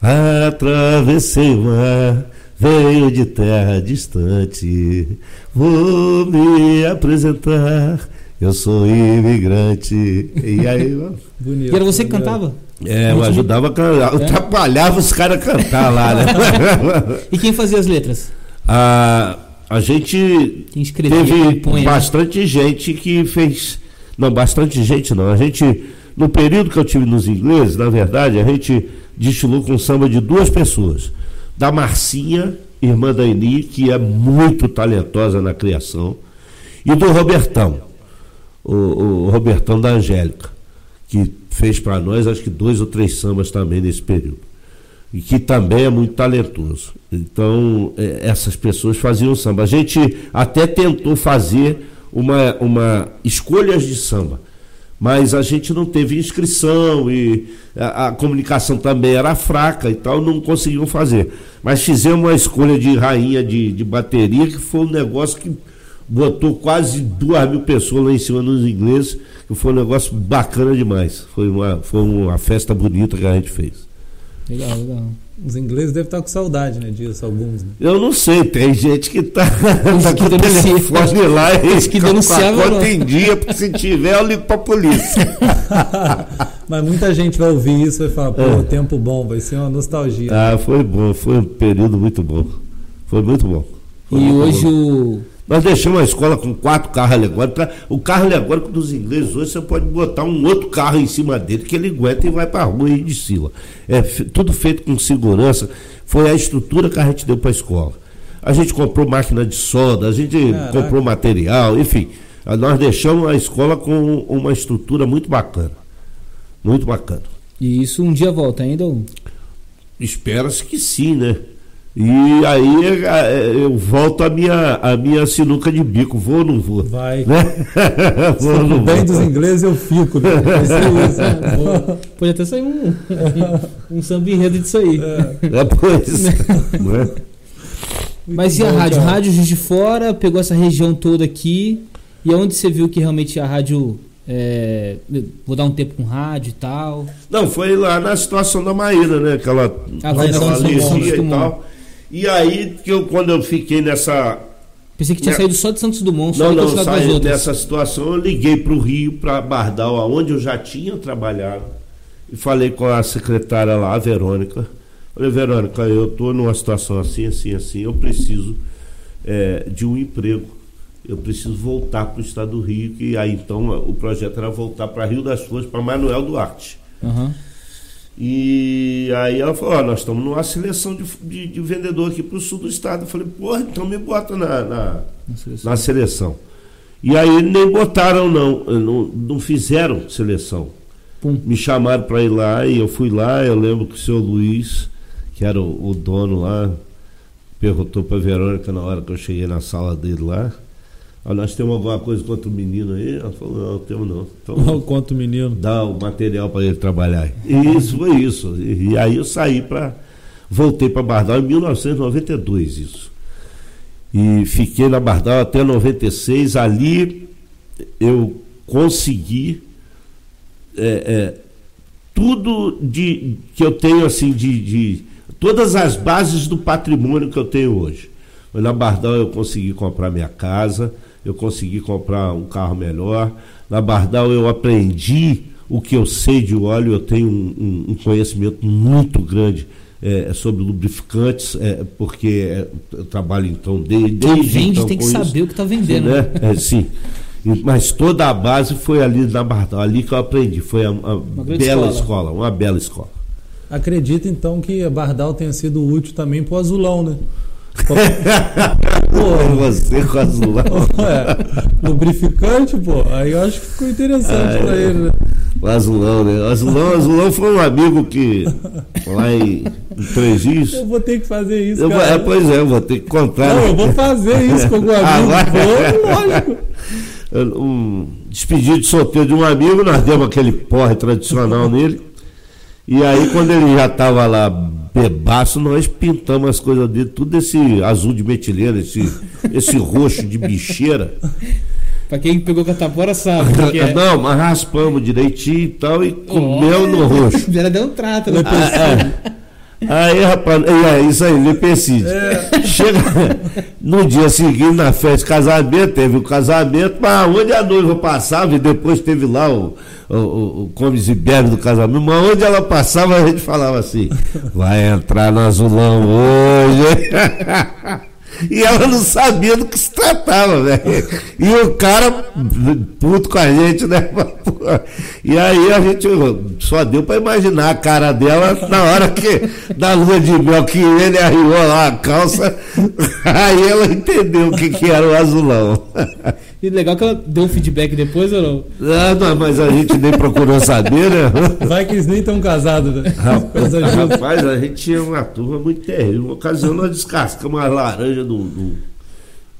Atravessei o mar Venho de terra distante, vou me apresentar. Eu sou imigrante. E aí, Bonito, e era você que cantava? É, eu ajudava a cantar. Eu é? atrapalhava os caras a cantar lá, né? e quem fazia as letras? A, a gente escrevia, teve bastante né? gente que fez. Não, bastante gente não. A gente, no período que eu tive nos ingleses, na verdade, a gente destilou com samba de duas pessoas da Marcinha, irmã da Eni, que é muito talentosa na criação, e do Robertão, o, o Robertão da Angélica, que fez para nós acho que dois ou três sambas também nesse período. E que também é muito talentoso. Então, é, essas pessoas faziam samba. A gente até tentou fazer uma, uma escolhas de samba mas a gente não teve inscrição e a, a, comunicação também era fraca e tal, não conseguiam fazer. Mas fizemos uma escolha de rainha de, de bateria, que foi um negócio que botou quase duas mil pessoas lá em cima nos ingleses, que foi um negócio bacana demais. Foi uma, foi uma festa bonita que a gente fez. Legal, legal. Os ingleses devem estar com saudade, né, disso, alguns. Né? Eu não sei, tem gente que está tá com o telefone lá e que denunciava conta em dia, porque se tiver eu ligo para a polícia. Mas muita gente vai ouvir isso e vai falar, pô, é. tempo bom, vai ser uma nostalgia. Ah, foi bom, foi um período muito bom. Foi muito bom. Foi e muito hoje bom. o nós deixamos a escola com quatro carros alegóricos. O carro alegórico dos ingleses hoje você pode botar um outro carro em cima dele que ele aguenta e vai para a rua e desfila. É tudo feito com segurança. Foi a estrutura que a gente deu para a escola. A gente comprou máquina de solda, a gente Caraca. comprou material, enfim. Nós deixamos a escola com uma estrutura muito bacana. Muito bacana. E isso um dia volta ainda? Espera-se que sim, né? E aí é, é, eu volto a minha, a minha sinuca de bico, vou ou não vou? Vai. Né? vou ou não bem vou. dos ingleses eu fico. Né? Isso, né? Pode até sair um, um, samba enredo disso aí. É, é pois. é? Mas e a rádio? Rádio Juiz de Fora, pegou essa região toda aqui. E onde você viu que realmente a rádio é, vou dar um tempo com rádio e tal. Não, foi lá na situação da Maíra, né? Que ela, ah, ela e tal. E aí, que eu, quando eu fiquei nessa. Pensei que tinha né? saído só de Santos Dumont, só não, não, saí dessa situação, eu liguei para o Rio, para Bardal, onde eu já tinha trabalhado, e falei com a secretária lá, a Verônica. Falei, Verônica, eu estou numa situação assim, assim, assim, eu preciso é, de um emprego. Eu preciso voltar para o estado do Rio, que aí então o projeto era voltar para Rio das Flores, para Manuel Duarte. Uhum. E aí ela falou, ó, nós estamos numa seleção de, de, de vendedor aqui para o sul do estado. Eu falei, porra, então me bota na, na, na, seleção. na seleção. E aí nem botaram, não, não, não fizeram seleção. Pum. Me chamaram para ir lá e eu fui lá, eu lembro que o seu Luiz, que era o, o dono lá, perguntou para Verônica na hora que eu cheguei na sala dele lá. Nós temos alguma coisa contra o menino aí? Ela falou, não, temos não. Então, contra o menino. Dá o material para ele trabalhar. E isso foi isso. E, e aí eu saí para. Voltei para Bardal em 1992, isso. E fiquei na Bardal até 96. Ali eu consegui é, é, tudo de que eu tenho assim de, de todas as bases do patrimônio que eu tenho hoje. Na Bardal eu consegui comprar minha casa, eu consegui comprar um carro melhor. Na Bardal eu aprendi o que eu sei de óleo, eu tenho um, um conhecimento muito grande é, sobre lubrificantes, é, porque é, eu trabalho então desde. Quem vende então, tem que saber isso, o que está vendendo. Né? É, sim. Mas toda a base foi ali na Bardal, ali que eu aprendi. Foi uma, uma bela escola. escola, uma bela escola. Acredito então que a Bardal tenha sido útil também para o azulão, né? pô, você com azulão. É, lubrificante, pô. Aí eu acho que ficou interessante para ele, né? O azulão, né? O azulão, o azulão foi um amigo que lá em, em Três Rios. Eu vou ter que fazer isso. Eu, cara. É, pois é, eu vou ter que contar. Não, né? eu vou fazer isso com algum amigo. Vou, lógico um despedido de solteiro de um amigo, nós demos aquele porre tradicional nele. E aí, quando ele já estava lá bebaço, nós pintamos as coisas dele, tudo esse azul de metilena, esse, esse roxo de bicheira. pra quem pegou catapora sabe. É. Não, mas raspamos direitinho e tal, e comeu oh, no roxo. Já deu um trato, né? Ah, é. Aí, rapaz, é isso aí, lepecide. É. Chega no dia seguinte, na festa de casamento, teve o casamento, mas onde a noiva passava, e depois teve lá o, o, o, o comes e bebe do casamento, mas onde ela passava, a gente falava assim: vai entrar no azulão hoje. E ela não sabia do que se tratava, velho. E o cara puto com a gente, né? E aí a gente só deu para imaginar a cara dela na hora que, da lua de mel, que ele arriou lá a calça. Aí ela entendeu o que, que era o azulão. E legal que ela deu um feedback depois ou não? Ah, não, mas a gente nem procurou saber, né? Vai que eles nem estão casados, né? Rapaz, rapaz, a gente tinha uma turma muito terrível. Uma ocasião nós descascamos uma laranja do. do...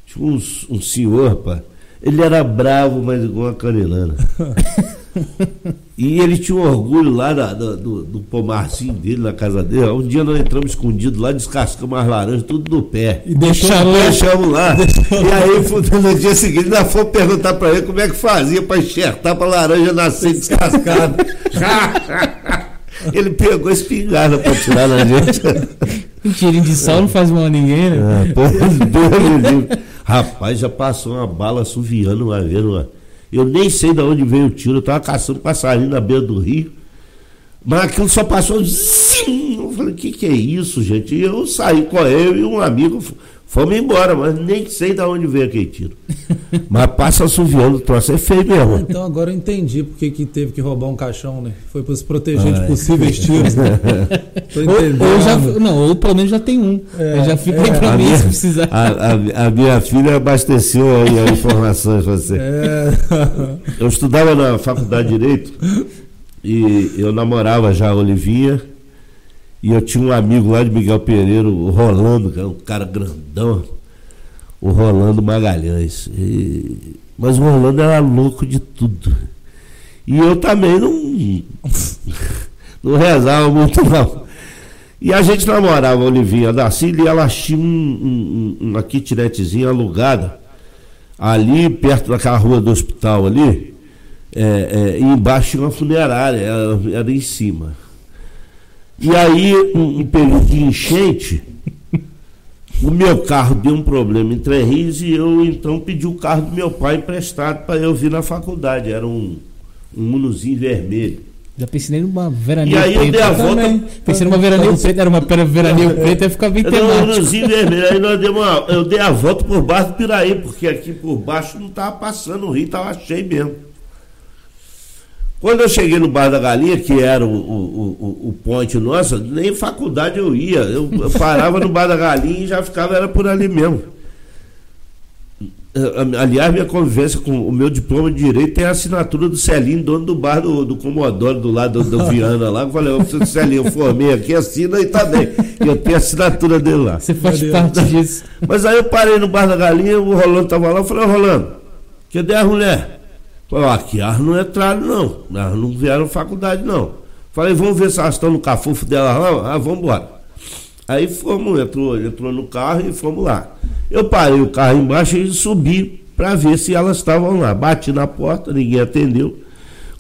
Tinha um, um senhor, rapaz. Ele era bravo, mas igual uma canelana. E ele tinha um orgulho lá da, do, do, pomarzinho dele, na casa dele. Um dia nós entramos escondidos lá, descascamos as laranjas, tudo no pé. E deixamos, deixamos lá. E aí, no dia seguinte, nós fomos perguntar para ele como é que fazia para enxertar para a laranja nascer descascada. ele pegou espingarda para tirar da gente. Um tirinho de sal não faz mal a ninguém, né? É, Deus Rapaz, já passou uma bala assoviando uma vez, uma eu nem sei de onde veio o tiro, eu estava caçando passarinho na beira do rio. Mas aquilo só passou. Zim! Eu falei, o que, que é isso, gente? E eu saí com ele e um amigo fomos embora, mas nem sei de onde veio aquele tiro. mas passa assoviando o troço, é feio mesmo. Então agora eu entendi porque que teve que roubar um caixão, né? Foi para se proteger Ai. de possíveis tiros, né? Tô entendendo. Ou, ou já, não, ou pelo menos já tem um. É, já fica é. aí para mim minha, se precisar. A, a, a, minha filha abasteceu aí as informações você. É. Eu estudava na faculdade de Direito e eu namorava já a Olivinha e eu tinha um amigo lá de Miguel Pereira, o Rolando, que é um cara grandão, o Rolando Magalhães. E, mas o Rolando era louco de tudo. E eu também não, não rezava muito não. E a gente namorava a Olivinha da Cília e ela tinha um, um, uma kitnetezinha alugada ali perto daquela rua do hospital ali. É, é, e embaixo tinha uma funerária, era, era em cima. E aí, um, um período de enchente, o meu carro deu um problema em Três e eu então pedi o carro do meu pai emprestado para eu vir na faculdade. Era um, um Unozinho vermelho. Já pensei numa veraneio E aí eu dei a volta. Também. Pensei numa veraneio preta, era uma veraneio preta, ia ficar bem temático. Um Unozinho vermelho. Aí nós demos uma, eu dei a volta por baixo do Piraí, porque aqui por baixo não estava passando, o rio estava cheio mesmo. Quando eu cheguei no Bar da Galinha, que era o, o, o, o ponte nosso, nem faculdade eu ia. Eu, eu parava no Bar da Galinha e já ficava, era por ali mesmo. Aliás, minha convivência com o meu diploma de direito tem a assinatura do Celinho, dono do bar do, do Comodoro, do lado do, do Viana lá. Eu falei, eu Celinho, eu formei aqui, assina e tá bem. Eu tenho a assinatura dele lá. Você faz parte disso. Mas aí eu parei no bar da galinha, o Rolando tava lá, eu falei, Rolando, cadê a mulher? Falei, aqui elas não entraram, não. Elas não vieram faculdade, não. Falei, vamos ver se elas estão no cafufo dela lá. Ah, vamos embora. Aí fomos, entrou, entrou no carro e fomos lá. Eu parei o carro embaixo e subi para ver se elas estavam lá. Bati na porta, ninguém atendeu.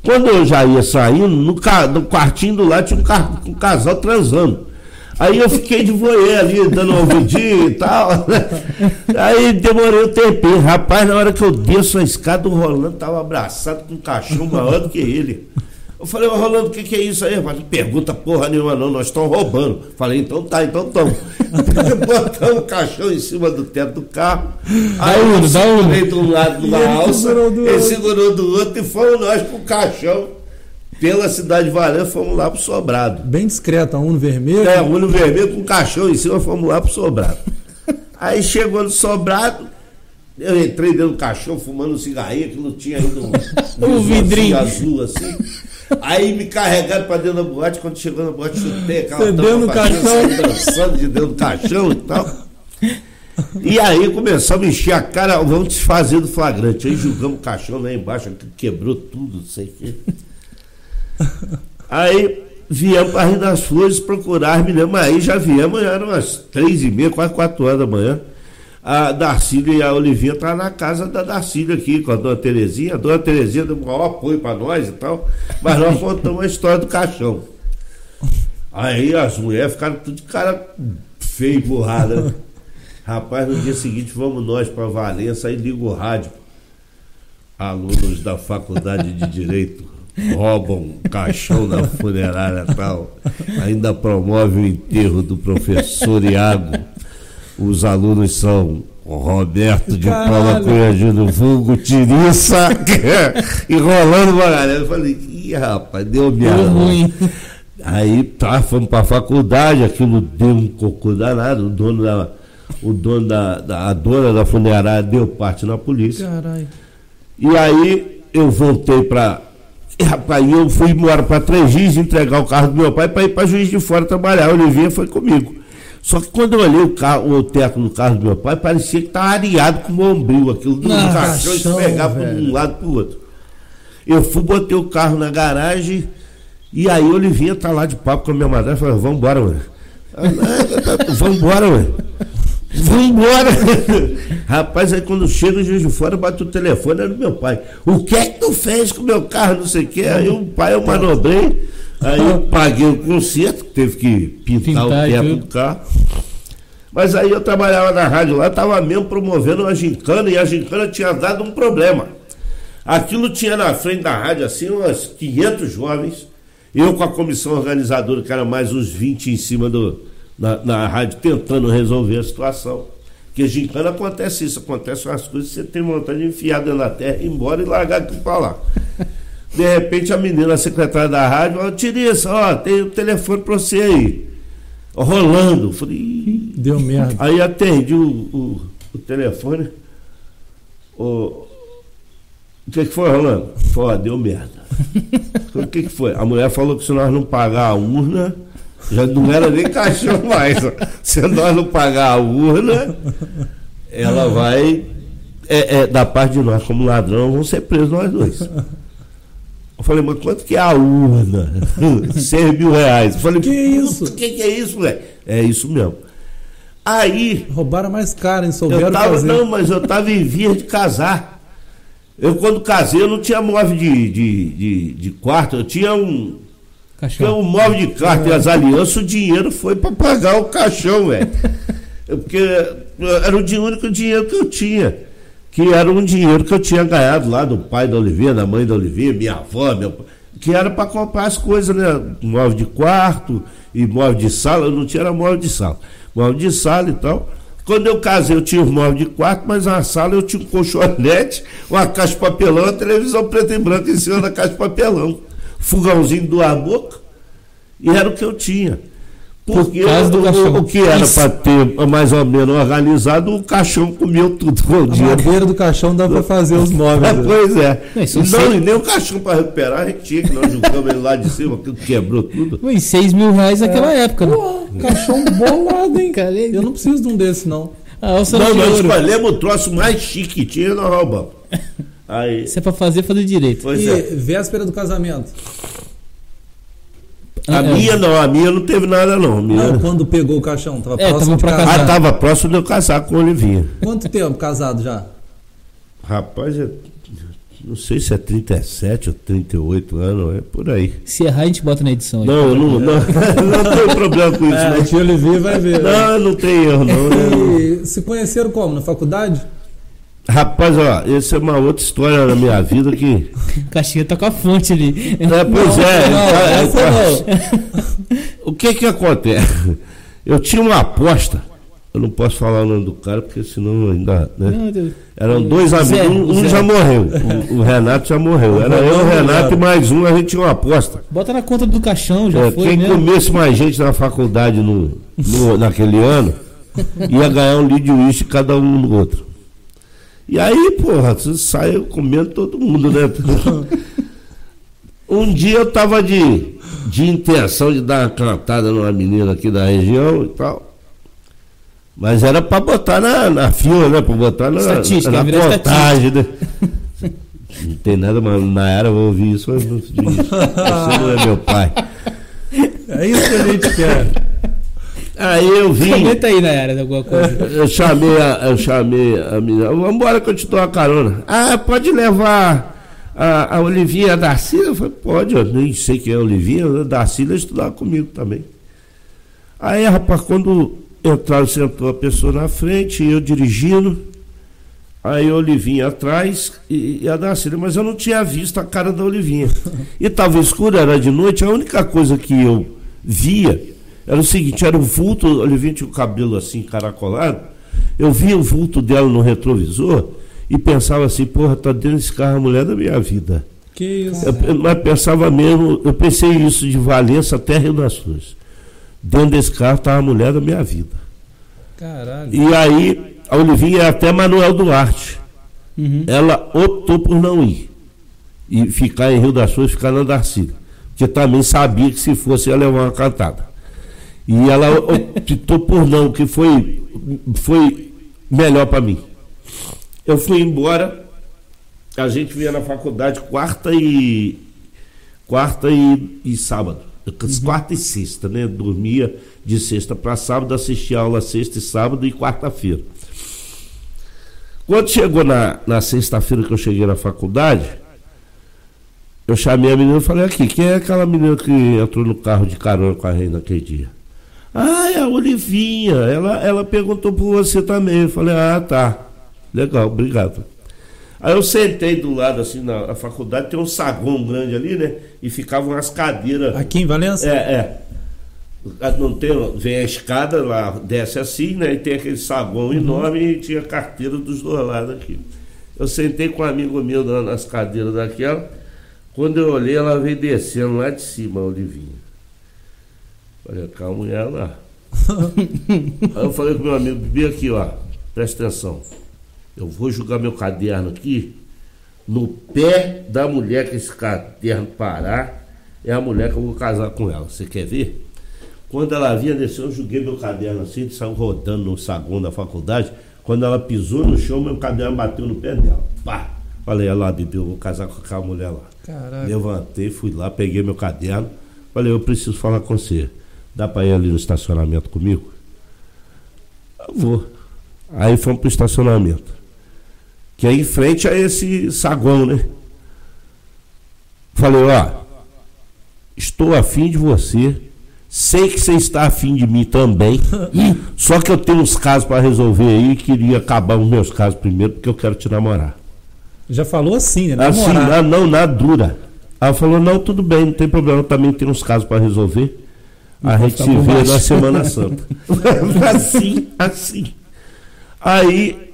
Quando eu já ia saindo, no, no quartinho do lado tinha um, um casal transando. Aí eu fiquei de voyeur ali, dando um ouvidinho e tal. Aí demorei um tempinho. Rapaz, na hora que eu desço a escada, o Rolando tava abraçado com um cachorro maior do que ele. Eu falei, ô Rolando, o que, que é isso aí? Falei, pergunta porra nenhuma, não, nós estamos roubando. Falei, então tá, então estamos. Botamos o caixão em cima do teto do carro. Aí eu segurei de um lado de uma alça, ele segurou do outro e fomos nós com o caixão pela cidade de Varanha, fomos lá pro Sobrado. Bem discreto, a Uno vermelho? É, Uno vermelho com caixão em cima, fomos lá pro Sobrado. Aí chegou no Sobrado, eu entrei dentro do caixão fumando um cigarrinho, que não tinha ainda um, um vidrinho azul assim. Aí me carregaram pra dentro da boate, quando chegou na boate, chutei aquela do caixão. dançando de dentro do caixão e tal. E aí começamos a encher a cara, vamos desfazer do flagrante. Aí julgamos o caixão lá embaixo, quebrou tudo, não sei o quê. Aí viemos para Rio das Flores procurar, me lembro, aí já viemos, eram umas três e meia, quase quatro horas da manhã. A Darcília e a Olivinha estavam na casa da Darcília aqui, com a dona Terezinha. A dona Terezinha deu um maior apoio para nós e tal, mas nós contamos a história do caixão. Aí as mulheres ficaram tudo de cara feio e borrada. Rapaz, no dia seguinte vamos nós para Valença, aí liga o rádio. Alunos da Faculdade de Direito roubam caixão na funerária tal, ainda promove o enterro do professor Iago. Os alunos são Roberto de Caralho. Paula Cunha vulgo Tiriça, enrolando uma galera. Eu falei, ih, rapaz, deu merda. ruim. Aí tá, fomos pra faculdade, aquilo deu um cocô danado, o dono da. O dono da, da a dona da funerária deu parte na polícia. Caralho. E aí eu voltei para e, rapaz, eu fui embora para Três Dias entregar o carro do meu pai para ir para Juiz de Fora trabalhar. O Olivinha foi comigo. Só que quando eu olhei o, carro, o teto do carro do meu pai, parecia que estava areado com o ombrio, aquilo do caixão esfregava de um lado para o outro. Eu fui, botei o carro na garagem e aí o Olivinha tá lá de papo com a minha madrinha e falou, vamos embora, mano. Vamos embora, mano. Vamos embora. Rapaz, aí quando chega o juiz de fora, bate o telefone, era do meu pai. O que é que tu fez com o meu carro, não sei o quê? Aí o pai eu manobrei, aí eu paguei o conserto, teve que pintar, pintar o teto do carro. Mas aí eu trabalhava na rádio lá, estava mesmo promovendo uma gincana e a gincana tinha dado um problema. Aquilo tinha na frente da rádio assim umas 500 jovens, eu com a comissão organizadora, que era mais uns 20 em cima do, na, na rádio tentando resolver a situação. Porque gincana acontece isso, acontece umas coisas que você tem vontade de enfiar dentro da terra, ir embora e largar aquilo para lá. De repente a menina, a secretária da rádio, falou, Tirissa, ó, tem o telefone para você aí. Rolando. Falei, deu merda. Aí atendi o, o, o telefone. O, o que, que foi, Rolando? Falei, deu merda. o que, que foi? A mulher falou que se nós não pagar a urna, já não era nem caixão mais. Se nós não pagar a urna, ela vai. É, é, da parte de nós, como ladrão, vão ser presos nós dois. Eu falei, mas quanto que é a urna? 100 mil reais. Eu falei, que isso? O que, que é isso, velho? É isso mesmo. Aí. Roubaram mais caro, hein? Souberam eu tava, fazer. Não, mas eu estava em vias de casar. Eu, quando casei, eu não tinha móvel de, de, de, de quarto, eu tinha um, Caixão. Porque o móvel de carta e as alianças, o dinheiro foi para pagar o caixão, velho. Porque era o único dinheiro que eu tinha. Que era um dinheiro que eu tinha ganhado lá do pai da Oliveira, da mãe da Oliveira, minha avó, meu que era para comprar as coisas, né? Móvel de quarto e móvel de sala. Eu não tinha móvel de sala. Móvel de sala e tal. Quando eu casei, eu tinha um móvel de quarto, mas na sala eu tinha um colchonete, uma caixa de papelão, uma televisão preta e branca em cima da caixa de papelão fogãozinho do boca, e era o que eu tinha. Porque Por o, o, que era para ter mais ou menos organizado, o caixão comeu tudo com o dia. A madeira do caixão dá para fazer os móveis. É, pois é. Não, não nem o caixão para recuperar, a gente tinha que nós jogamos ele lá de cima, aquilo quebrou tudo. Ui, 6 mil reais naquela é. época, né? Pô, caixão bolado, hein? Cara, eu não preciso de um desse, não. Ah, não, nós escolhemos o troço mais chique que tinha nós roubamos. Aí... Se é pra fazer, fazer direito. Pois e é. véspera do casamento? A é. minha não, a minha não teve nada não. Minha... Não, quando pegou o caixão, tava é, próximo de casar. Ah, tava próximo de eu casar com o Olivinha. Quanto tempo casado já? Rapaz, é não sei se é 37 ou 38 anos, é por aí. Se errar, a gente bota na edição. aí. Não, eu não, não, não tenho problema com isso, É, não. tio vai ver. Não, não tem erro, não. E se conheceram como? Na faculdade? Rapaz, ó, essa é uma outra história na minha vida que. O Caixinha tá com a fonte ali. É, pois é. não, tá- essa tá- O que que acontece? Eu tinha uma aposta. Eu não posso falar o nome do cara, porque senão ainda. Né? Não, Deus. Eram dois amigos, um, um já morreu. O, o Renato já morreu. Era eu, o. Renato e mais um, a gente tinha uma aposta. Bota na conta do caixão, já É, foi, quem né? comesse mais gente na faculdade no, no- naquele ano ia ganhar um litro de uísque cada um no outro. E aí, porra, você sai comendo todo mundo, né? Um dia eu tava de, de intenção de dar uma cantada numa menina aqui da região e tal. Mas era pra botar na, na fila, né? Pra botar na, Estatística, na virar contagem, né? Não tem nada, mas na era eu vou ouvir isso, mas não. Você não é meu pai. É isso que a gente quer. Aí eu vim, Comenta aí, Nayara, alguma coisa. eu chamei a, eu chamei a menina, vamos embora que eu te dou uma carona. Ah, pode levar a, a Olivinha a Darcília? Eu falei, pode, eu nem sei quem é a Olivinha, a Darcília estudava comigo também. Aí, rapaz, quando entraram, sentou a pessoa na frente, eu dirigindo, aí a Olivinha atrás e, e a Darcília, mas eu não tinha visto a cara da Olivinha. E estava escuro, era de noite, a única coisa que eu via era o seguinte, era o vulto, Olivinha tinha o cabelo assim, caracolado, eu via o vulto dela no retrovisor e pensava assim, porra, tá dentro desse carro a mulher da minha vida. Que isso? Eu, eu- mas pensava mesmo, eu pensei isso de Valença até Rio das Flores. Dentro desse carro estava a mulher da minha vida. Caralho. E aí, a Olivinha é até Manuel Duarte. Uhum. Ela optou por não ir. E ficar em Rio das Flores, ficar na Darcília. Porque também sabia que se fosse ia levar uma cantada. E ela optou por não, que foi, foi melhor para mim. Eu fui embora, a gente vinha na faculdade quarta e. quarta e, e sábado. Quarta e sexta, né? Dormia de sexta para sábado, assistia aula sexta e sábado e quarta-feira. Quando chegou na, na sexta-feira que eu cheguei na faculdade, eu chamei a menina e falei aqui, quem é aquela menina que entrou no carro de carona com a Reina naquele dia? Ah, é a Olivinha. Ela, ela perguntou por você também. Eu falei, ah, tá. Legal, obrigado. Aí eu sentei do lado, assim, na, na faculdade, tem um saguão grande ali, né? E ficavam as cadeiras. Aqui em Valença? É, é. Não tem, vem a escada lá, desce assim, né? E tem aquele saguão enorme e tinha carteira dos dois lados aqui. Eu sentei com um amigo meu na- nas cadeiras daquela. Quando eu olhei, ela veio descendo lá de cima, a Olivinha. Falei, calma, mulher lá. Aí eu falei com meu amigo, Bibi, aqui, ó, presta atenção. Eu vou jogar meu caderno aqui no pé da mulher que esse caderno parar, é a mulher que eu vou casar com ela. Você quer ver? Quando ela vinha descer, eu joguei meu caderno assim, saiu rodando no saguão da faculdade. Quando ela pisou no chão, meu caderno bateu no pé dela. Pá! Falei, olha lá, Bibi, eu vou casar com aquela mulher lá. Caralho. Levantei, fui lá, peguei meu caderno. Falei, eu preciso falar com você. Dá pra ir ali no estacionamento comigo? Eu vou. Aí fomos pro estacionamento. Que é em frente a esse saguão, né? Falei, ó, estou afim de você. Sei que você está afim de mim também. Só que eu tenho uns casos para resolver aí e queria acabar os meus casos primeiro, porque eu quero te namorar. Já falou assim, né? Assim, Namorar. na, não, na dura. Ela falou, não, tudo bem, não tem problema, eu também tenho uns casos para resolver. A gente se vê na Semana Santa. assim, assim. Aí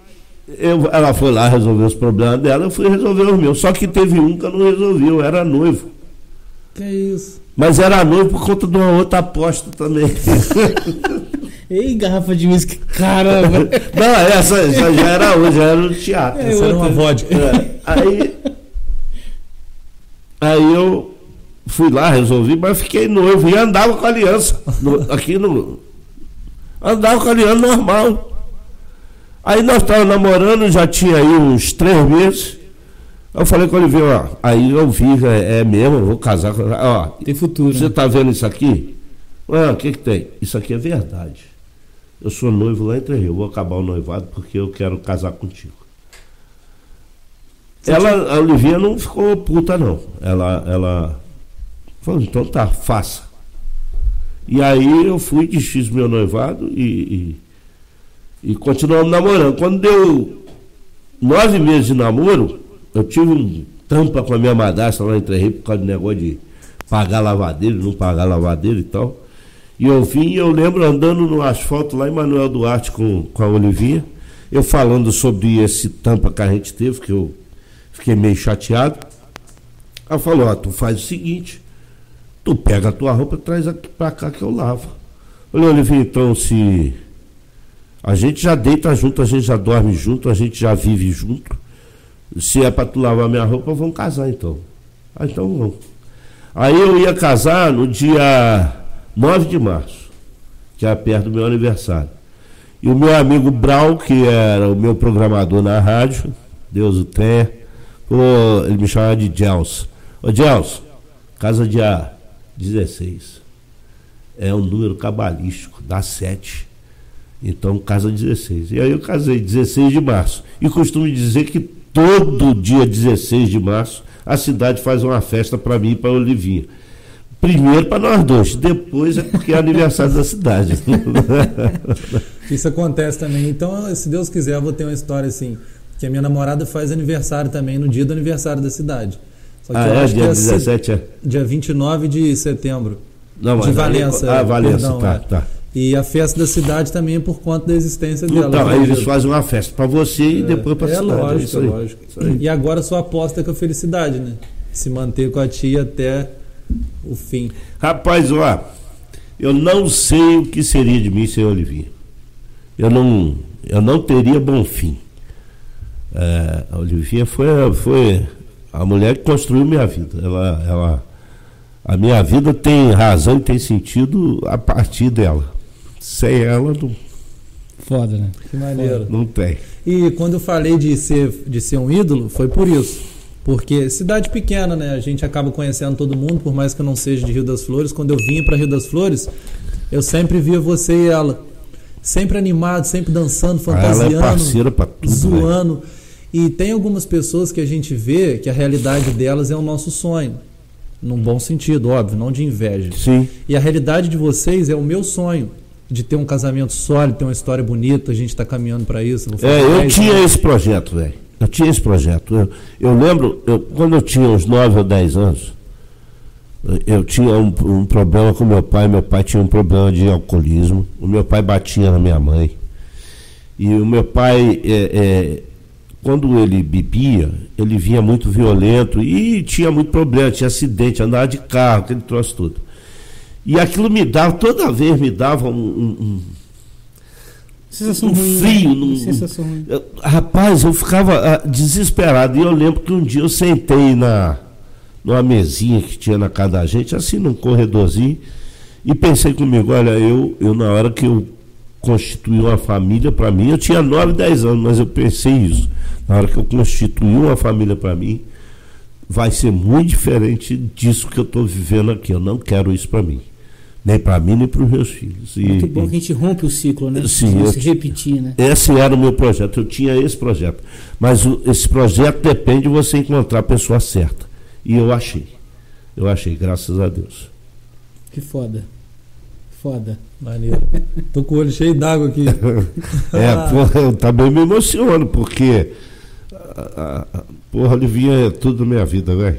eu- ela foi lá resolver os problemas dela, eu fui resolver os meus. Só que teve um que eu não resolvi, eu era noivo. Que isso? Mas era noivo por conta de uma outra aposta também. Ei, garrafa de uísque, caramba. não, essa, essa já era hoje, já era no teatro. É, Essa era uma vodka. É, aí, aí eu fui lá, resolvi, mas fiquei noivo e andava com a aliança. no- aqui no. Andava com a aliança normal. Aí nós estávamos namorando, já tinha aí uns três meses. Eu falei com o Oliveira, ó, aí eu vi, é, é mesmo, eu vou casar com. Ó, Tem futuro. você né? tá vendo isso aqui? Ah, o que que tem? Isso aqui é verdade. Eu sou noivo lá entre Rio, eu vou acabar o noivado porque eu quero casar contigo. ela, a Olivia não ficou puta, não. Ela, ela falou, então tá, faça. E aí eu fui, desfiz meu noivado e, e, e continuamos namorando. Quando deu nove meses de namoro, eu tive um tampa com a minha madrasta lá em Trerrei por causa do negócio de pagar lavadeiro, não pagar lavadeiro e tal. E eu vim, eu lembro andando no asfalto lá em Manuel Duarte com, com a Olivinha, eu falando sobre esse tampa que a gente teve, que eu fiquei meio chateado. Ela falou, ó, tu faz o seguinte, tu pega a tua roupa e traz aqui pra cá que eu lavo. Olha, Olivinha, então se a gente já deita junto, a gente já dorme junto, a gente já vive junto. Se é para tu lavar minha roupa, vamos casar então. Ah, então vamos. Aí eu ia casar no dia 9 de março, que é perto do meu aniversário. E o meu amigo Brau, que era o meu programador na rádio, Deus o tenha, ele me chamava de Gels. Ô Gels, casa dia 16. É um número cabalístico, dá 7. Então casa 16. E aí eu casei 16 de março. E costumo dizer que todo dia 16 de março a cidade faz uma festa para mim e para Olivinha. Primeiro para nós dois, depois é porque é aniversário da cidade. Isso acontece também. Então, se Deus quiser, eu vou ter uma história assim. Que a minha namorada faz aniversário também no dia do aniversário da cidade. Ah, é? Dia 17 é? Dia 29 de setembro. Não, de Valença. ah, Valença, perdão, tá, é. tá. E a festa da cidade também é por conta da existência dela. Então, aí eles fazem uma festa para você e é, depois para a é cidade. Lógico, é lógico, é lógico. E agora sua aposta é com a felicidade, né? Se manter com a tia até o fim. Rapaz, ó, eu não sei o que seria de mim sem Olivinha. Eu não, eu não teria bom fim. É, a Olivinha foi, foi a mulher que construiu minha vida. Ela, ela, a minha vida tem razão e tem sentido a partir dela. Sem ela, não. Foda, né? Que maneiro. Não tem. E quando eu falei de ser, de ser um ídolo, foi por isso. Porque cidade pequena, né? A gente acaba conhecendo todo mundo, por mais que eu não seja de Rio das Flores. Quando eu vinha para Rio das Flores, eu sempre via você e ela. Sempre animado, sempre dançando, fantasiando. Ela é parceira pra tudo, Zoando. Né? E tem algumas pessoas que a gente vê que a realidade delas é o nosso sonho. Num bom sentido, óbvio, não de inveja. Sim. E a realidade de vocês é o meu sonho de ter um casamento sólido, ter uma história bonita, a gente está caminhando para isso. É, eu tinha anos. esse projeto, velho. Eu tinha esse projeto. Eu, eu lembro, eu, quando eu tinha uns 9 ou 10 anos, eu tinha um, um, problema com meu pai. Meu pai tinha um problema de alcoolismo. O meu pai batia na minha mãe. E o meu pai, é, é, quando ele bebia, ele vinha muito violento e tinha muito problema, tinha acidente, andava de carro, aquele troço tudo. E aquilo me dava, toda vez me dava um, um, um Sensação um frio. Né? Eu, rapaz, eu ficava uh, desesperado. E eu lembro que um dia eu sentei na, numa mesinha que tinha na casa da gente, assim, num corredorzinho, e pensei comigo, olha, eu, eu na hora que eu constituí uma família para mim, eu tinha 9, 10 anos, mas eu pensei isso. Na hora que eu constituí uma família para mim, vai ser muito diferente disso que eu estou vivendo aqui. Eu não quero isso para mim. Nem para mim, nem para os meus filhos. E, Muito bom que a gente rompe o ciclo, né? Sim, Não se repetir, né? Esse era o meu projeto, eu tinha esse projeto. Mas o, esse projeto depende de você encontrar a pessoa certa. E eu achei. Eu achei, graças a Deus. Que foda. Foda. Maneiro. Tô com o olho cheio d'água aqui. é, porra, eu também me emociono, porque. A, a, porra, Olivinha é tudo na minha vida, velho.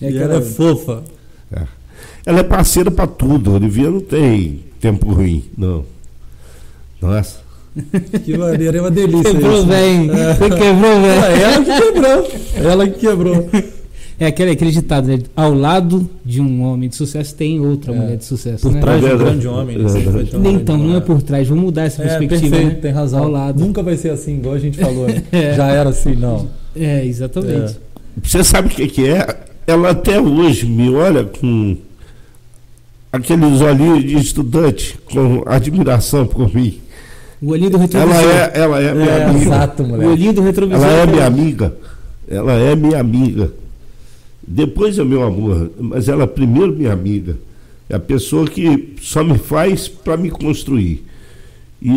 É e ela é fofa. É. Ela é parceira para tudo. A Olivia não tem tempo ruim, não. Nossa. Que maneiro, é uma delícia. Quebrou isso, bem. É. Você quebrou bem. É ela que quebrou. Ela que quebrou. É aquele, aquele ditado, né? Ao lado de um homem de sucesso tem outra é. mulher de sucesso. Por né? trás de um grande homem. Né? Nem então, não é por trás. Vamos mudar essa perspectiva. Perfeito, né? tem razão. Ao lado. Nunca vai ser assim, igual a gente falou. Né? É. Já era assim, não. É, exatamente. Você sabe o que, que é? Ela até hoje me olha com aqueles olhinhos de estudante com admiração por mim. O olhinho do retrovisor. Ela é, ela é minha é, amiga. Exato, moleque. O olhinho do retrovisor. Ela é minha amiga. Ela é minha amiga. Depois é meu amor, mas ela é primeiro minha amiga. É a pessoa que só me faz para me construir. E,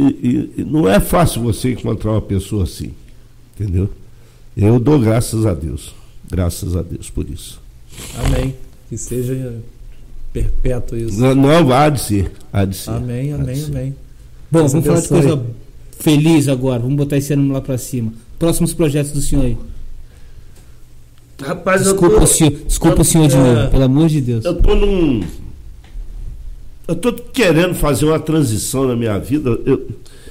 e, não é fácil você encontrar uma pessoa assim, entendeu? Eu dou graças a Deus. Graças a Deus por isso. Amém. Que seja perpétuo isso. Não, não há de ser. Há de ser. Amém, amém, ser. amém. Bom, vamos falar de coisa feliz agora. Vamos botar esse ano lá pra cima. Próximos projetos do senhor aí. Rapaz, Desculpa, eu tô, o senhor, desculpa eu- o senhor de é. novo, pelo amor de Deus. eu tô num. Eu tô querendo fazer uma transição na minha vida. Eu,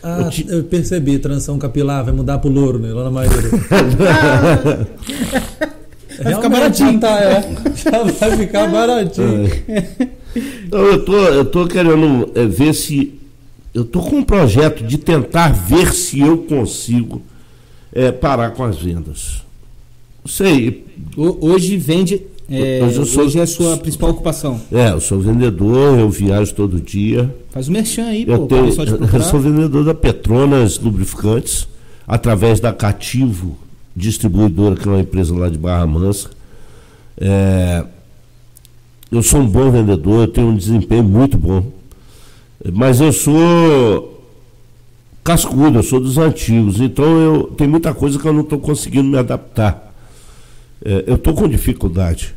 Ah, Eu te- eu percebi, transição capilar, vai mudar pro louro, né? Lá na Maíra. Vai ficar baratinho. Tá, é. Já vai ficar baratinho. Então, eu tô, eu tô querendo é, ver se. Eu tô com um projeto de tentar ver se eu consigo é, parar com as vendas. Sei, O- Hoje vende. é, Hoje sou- hoje é a sua principal ocupação. é, eu sou vendedor, eu viajo todo dia. Faz o merchan aí, Eu, pô. tenho, eu sou vendedor da Petronas Lubrificantes, através da Cativo Distribuidora, que é uma empresa lá de Barra Mansa. É, eu sou um bom vendedor, eu tenho um desempenho muito bom. Mas eu sou cascudo, eu sou dos antigos, então eu tem muita coisa que eu não estou conseguindo me adaptar. É, eu estou com dificuldade.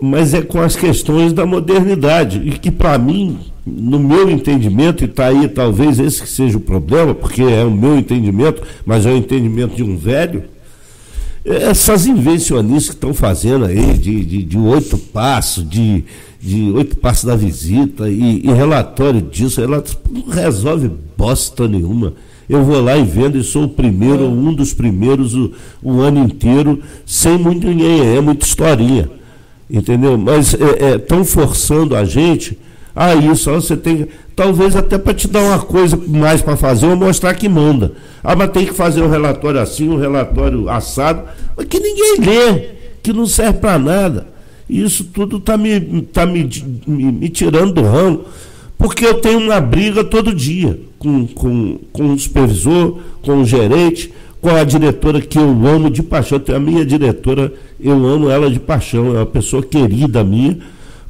Mas é com as questões da modernidade. E que, para mim, no meu entendimento, e está aí talvez esse que seja o problema, porque é o meu entendimento, mas é o entendimento de um velho. Essas invencionistas que estão fazendo aí, de, de, de oito passos, de, de oito passos da visita, e, e relatório disso, ela não resolve bosta nenhuma. Eu vou lá e vendo e sou o primeiro, um dos primeiros o, o ano inteiro, sem muito ninguém, é muita historinha. Entendeu? Mas estão forçando a gente a isso. ó, Você tem. Talvez até para te dar uma coisa mais para fazer ou mostrar que manda. Ah, mas tem que fazer um relatório assim, um relatório assado, mas que ninguém lê, que não serve para nada. Isso tudo está me, tá me, me, me tirando do ramo, porque eu tenho uma briga todo dia com, com, com o supervisor, com o gerente, com a diretora que eu amo de paixão. A minha diretora, eu amo ela de paixão, é uma pessoa querida minha,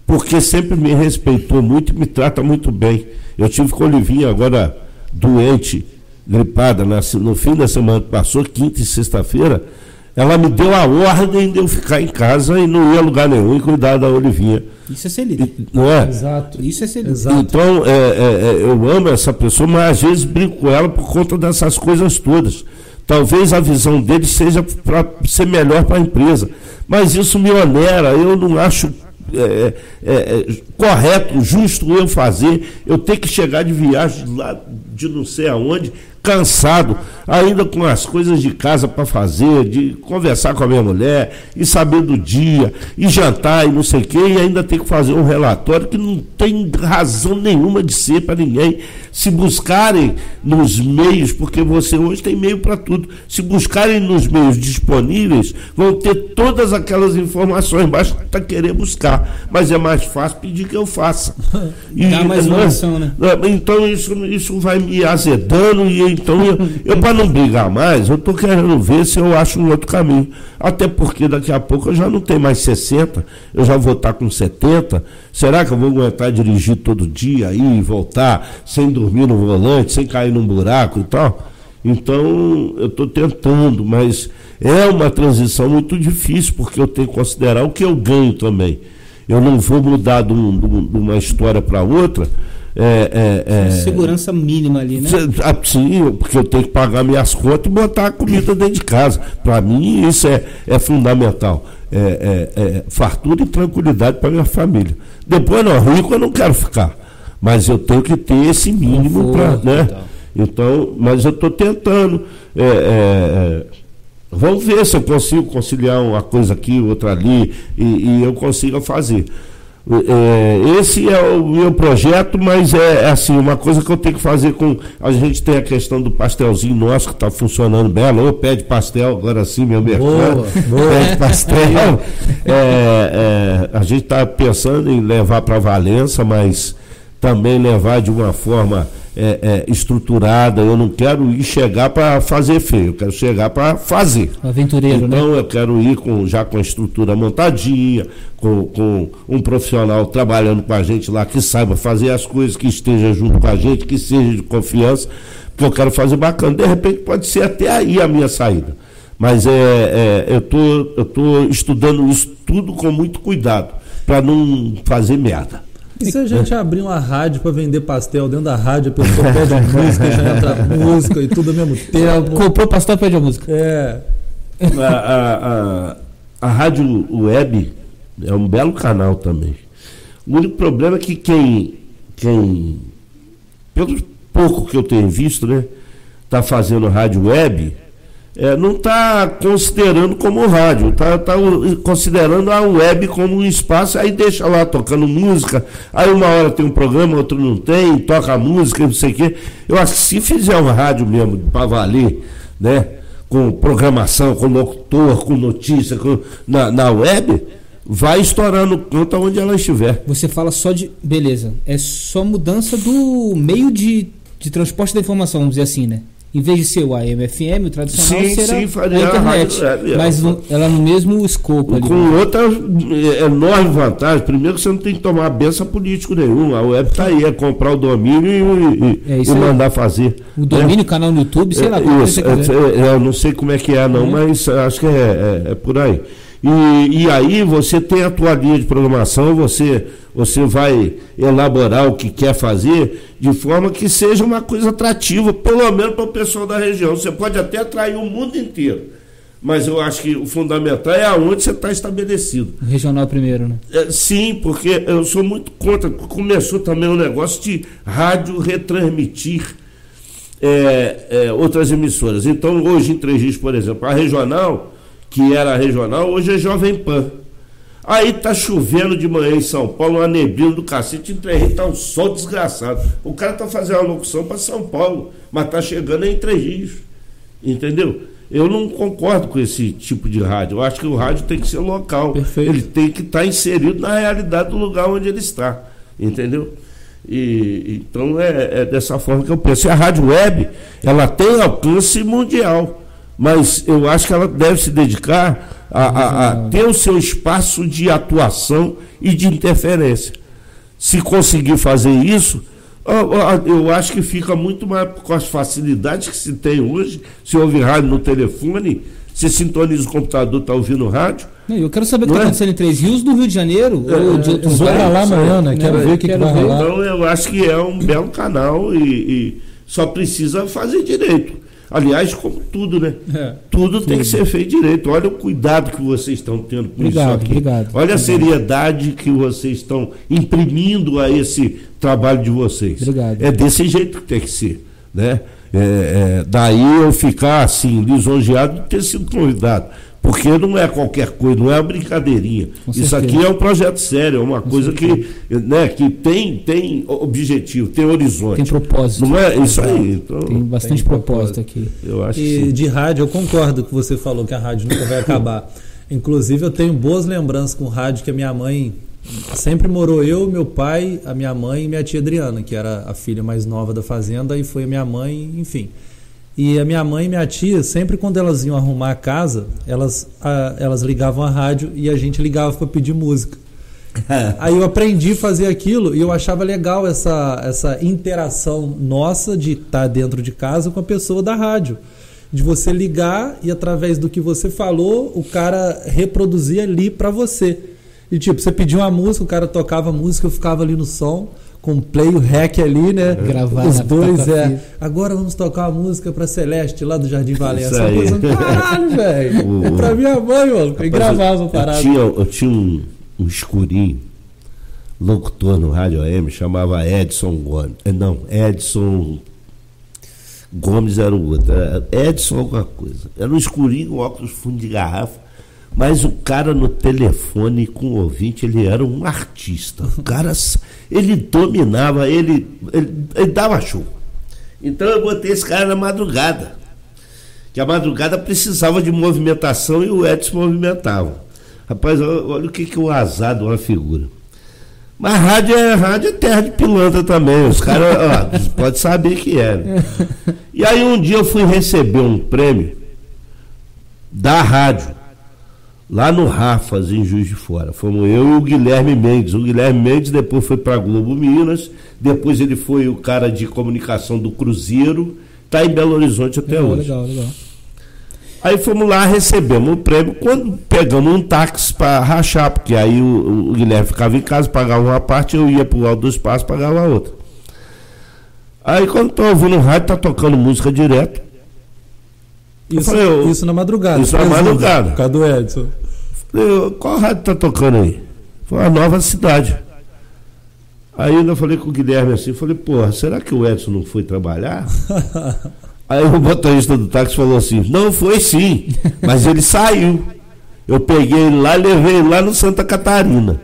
porque sempre me respeitou muito e me trata muito bem. Eu tive com a Olivinha agora doente, gripada, no fim da semana que passou, quinta e sexta-feira, ela me deu a ordem de eu ficar em casa e não ir a lugar nenhum e cuidar da Olivinha. Isso é ser líder. E- não é? Exato. Isso é ser líder. Exato. Então, é, é, é, eu amo essa pessoa, mas às vezes brigo com ela por conta dessas coisas todas. Talvez a visão dele seja para ser melhor para a empresa. Mas isso me onera, eu não acho é, é, é, correto, justo eu fazer. Eu ter que chegar de viagem lá de não sei aonde, cansado, ainda com as coisas de casa para fazer, de conversar com a minha mulher, e saber do dia, e jantar e não sei o quê, e ainda ter que fazer um relatório que não tem razão nenhuma de ser para ninguém. Se buscarem nos meios, porque você hoje tem meio para tudo, se buscarem nos meios disponíveis, vão ter todas aquelas informações, basta querer buscar. Mas é mais fácil pedir que eu faça. E, Dá mais é? informação, né? Então isso, isso vai me azedando e então eu, eu para não brigar mais, eu estou querendo ver se eu acho um outro caminho. Até porque daqui a pouco eu já não tenho mais 60, eu já vou estar com 70. Será que eu vou aguentar dirigir todo dia ir e voltar sem dormir no volante, sem cair num buraco e tal? Então eu estou tentando, mas é uma transição muito difícil porque eu tenho que considerar o que eu ganho também. Eu não vou mudar de um- de uma história para outra. É, é, é, Segurança mínima ali, né? Ah, Sim, porque eu tenho que pagar minhas contas e botar a comida dentro de casa. Para mim, isso é, é fundamental. É, é- é fartura e tranquilidade para minha família. Depois, não, rico eu não quero ficar. Mas eu tenho que ter esse mínimo para. Né? e tal. Então, mas eu estou tentando. é, é, é, vamos ver se eu consigo conciliar uma coisa aqui, outra ali, e, e eu consiga fazer. É, esse é o meu projeto, mas é, é assim, uma coisa que eu tenho que fazer com. A gente tem a questão do pastelzinho nosso que está funcionando bem. Alô, pede pastel, agora sim, meu mercado. Boa, boa. Pede pastel. É, é, a gente está pensando em levar para Valença, mas também levar de uma forma é, é, estruturada. Eu não quero ir chegar para fazer feio, eu quero chegar para fazer. Aventureiro, né? Então eu quero ir com, já com a estrutura montadinha, com, com um profissional trabalhando com a gente lá que saiba fazer as coisas, que esteja junto com a gente, que seja de confiança, porque eu quero fazer bacana. De repente pode ser até aí a minha saída. Mas é, é eu tô, eu tô estudando isso tudo com muito cuidado, para não fazer merda. E se a gente abrir uma rádio para vender pastel dentro da rádio, a pessoa pede a música, já entra a música e tudo ao mesmo tempo. Comprou pastel pede a música. É. A, a, a, a rádio web é um belo canal também. O único problema é que quem, quem pelo pouco que eu tenho visto, né, está fazendo rádio web, é, não está considerando como rádio, está tá considerando a web como um espaço, aí deixa lá tocando música, aí uma hora tem um programa, outro não tem, toca música, não sei o quê. Eu acho que se fizer uma rádio mesmo para valer, né? Com programação, com locutor, com notícia, com, na, na web, vai estourar no canto onde ela estiver. Você fala só de. Beleza. É só mudança do meio de, de transporte da informação, vamos dizer assim, né? Em vez de ser o AM/FM, o tradicional sim, será sim, faria a internet. A rádio, é, mas no, ela no mesmo escopo ali. Com né? outra é, enorme vantagem. Primeiro você não tem que tomar benção político nenhum. A web está aí, é comprar o domínio e, e, é e mandar fazer. O domínio, é. canal no YouTube, sei lá. É, isso, é, eu não sei como é que é, não, uhum. mas acho que é, é por aí. E, e aí você tem a tua linha de programação, você, você vai elaborar o que quer fazer de forma que seja uma coisa atrativa, pelo menos para o pessoal da região. Você pode até atrair o mundo inteiro. Mas eu acho que o fundamental é aonde você está estabelecido. Regional primeiro, né? É, sim, porque eu sou muito contra. Começou também o um negócio de rádio retransmitir é, é, outras emissoras. Então, hoje em Três Rios, por exemplo, a regional que era regional, hoje é Jovem Pan. Aí tá chovendo de manhã em São Paulo, uma neblina do cacete, em Rios tá um sol desgraçado. O cara tá fazendo uma locução para São Paulo, mas tá chegando em Três Rios. Entendeu? Eu não concordo com esse tipo de rádio. Eu acho que o rádio tem que ser local. Perfeito. Ele tem que estar tá inserido na realidade do lugar onde ele está. Entendeu? E, então é, é dessa forma que eu penso. E a rádio web, ela tem alcance mundial mas eu acho que ela deve se dedicar a, a, a ter o seu espaço de atuação e de interferência. Se conseguir fazer isso, eu acho que fica muito mais com as facilidades que se tem hoje. Se ouve rádio no telefone, se sintoniza o computador, está ouvindo rádio. Eu quero saber o que está é? acontecendo em Três Rios, no Rio de Janeiro, é, ou de outros lugares. lá amanhã, né? Quero ver o que, que vai rolar. Então, eu acho que é um belo canal e, e só precisa fazer direito. Aliás, como tudo, né? É, tudo, tudo, tem que ser feito direito. Olha o cuidado que vocês estão tendo com obrigado, isso aqui. Obrigado, Olha obrigado. a seriedade que vocês estão imprimindo a esse trabalho de vocês. Obrigado. É desse jeito que tem que ser. Né? É, é, daí eu ficar assim, lisonjeado de ter sido convidado. Porque não é qualquer coisa, não é uma brincadeirinha. Com Isso certeza. aqui é um projeto sério, é uma Com coisa certeza. que, né, que tem, tem objetivo, tem horizonte. Tem propósito. Não é isso aí. Então, tem bastante tem propósito, aqui. Eu acho e de rádio, eu concordo que você falou que a rádio nunca vai acabar. Inclusive, eu tenho boas lembranças com rádio que a minha mãe sempre morou eu, meu pai, a minha mãe e minha tia Adriana, que era a filha mais nova da fazenda, e foi a minha mãe, enfim. E a minha mãe e minha tia, sempre quando elas iam arrumar a casa, elas, a, elas ligavam a rádio e a gente ligava para pedir música. Aí eu aprendi a fazer aquilo e eu achava legal essa, essa interação nossa de estar tá dentro de casa com a pessoa da rádio. De você ligar e através do que você falou, o cara reproduzia ali para você. E tipo, você pedia uma música, o cara tocava a música, eu ficava ali no som com play o rec ali, né? Gravar Os dois, é. Agora vamos tocar a música pra Celeste lá do Jardim Valença. Coisa, caralho, velho. É pra minha mãe, mano. Rapaz, gravava parada. Eu tinha, eu tinha um, um escurinho, locutor no Rádio AM, chamava Edson Gomes. Eh, não, Edson Gomes era o outro. Era Edson alguma coisa. Era um escurinho, óculos fundo de garrafa mas o cara no telefone com o ouvinte, ele era um artista. O cara, ele dominava, ele, ele, ele dava show. Então eu botei esse cara na madrugada. Que a madrugada precisava de movimentação e o Edson movimentava. Rapaz, olha o que, que o azar de uma figura. Mas rádio é, rádio é terra de pilantra também. Os caras podem saber que é. Né? E aí um dia eu fui receber um prêmio da rádio lá no Rafas, em Juiz de Fora. Fomos eu e o Guilherme Mendes. O Guilherme Mendes depois foi para Globo Minas, depois ele foi o cara de comunicação do Cruzeiro, está em Belo Horizonte até legal, hoje. Legal, legal. Aí fomos lá, recebemos o prêmio. Quando pegamos um táxi para rachar, porque aí o, o, Guilherme ficava em casa, pagava uma parte, eu ia pro Alto do Espaço, pagava a outra. Aí quando tô ouvindo o rádio, tá tocando música direto. Isso, falei, eu, isso na madrugada. Isso na madrugada. Por causa do Edson. Falei, qual rádio tá tocando aí? Foi a nova cidade. Aí eu falei com o Guilherme assim, falei, porra, será que o Edson não foi trabalhar? Aí o motorista do táxi falou assim, não foi sim, mas ele saiu. Eu peguei ele lá e levei ele lá no Santa Catarina.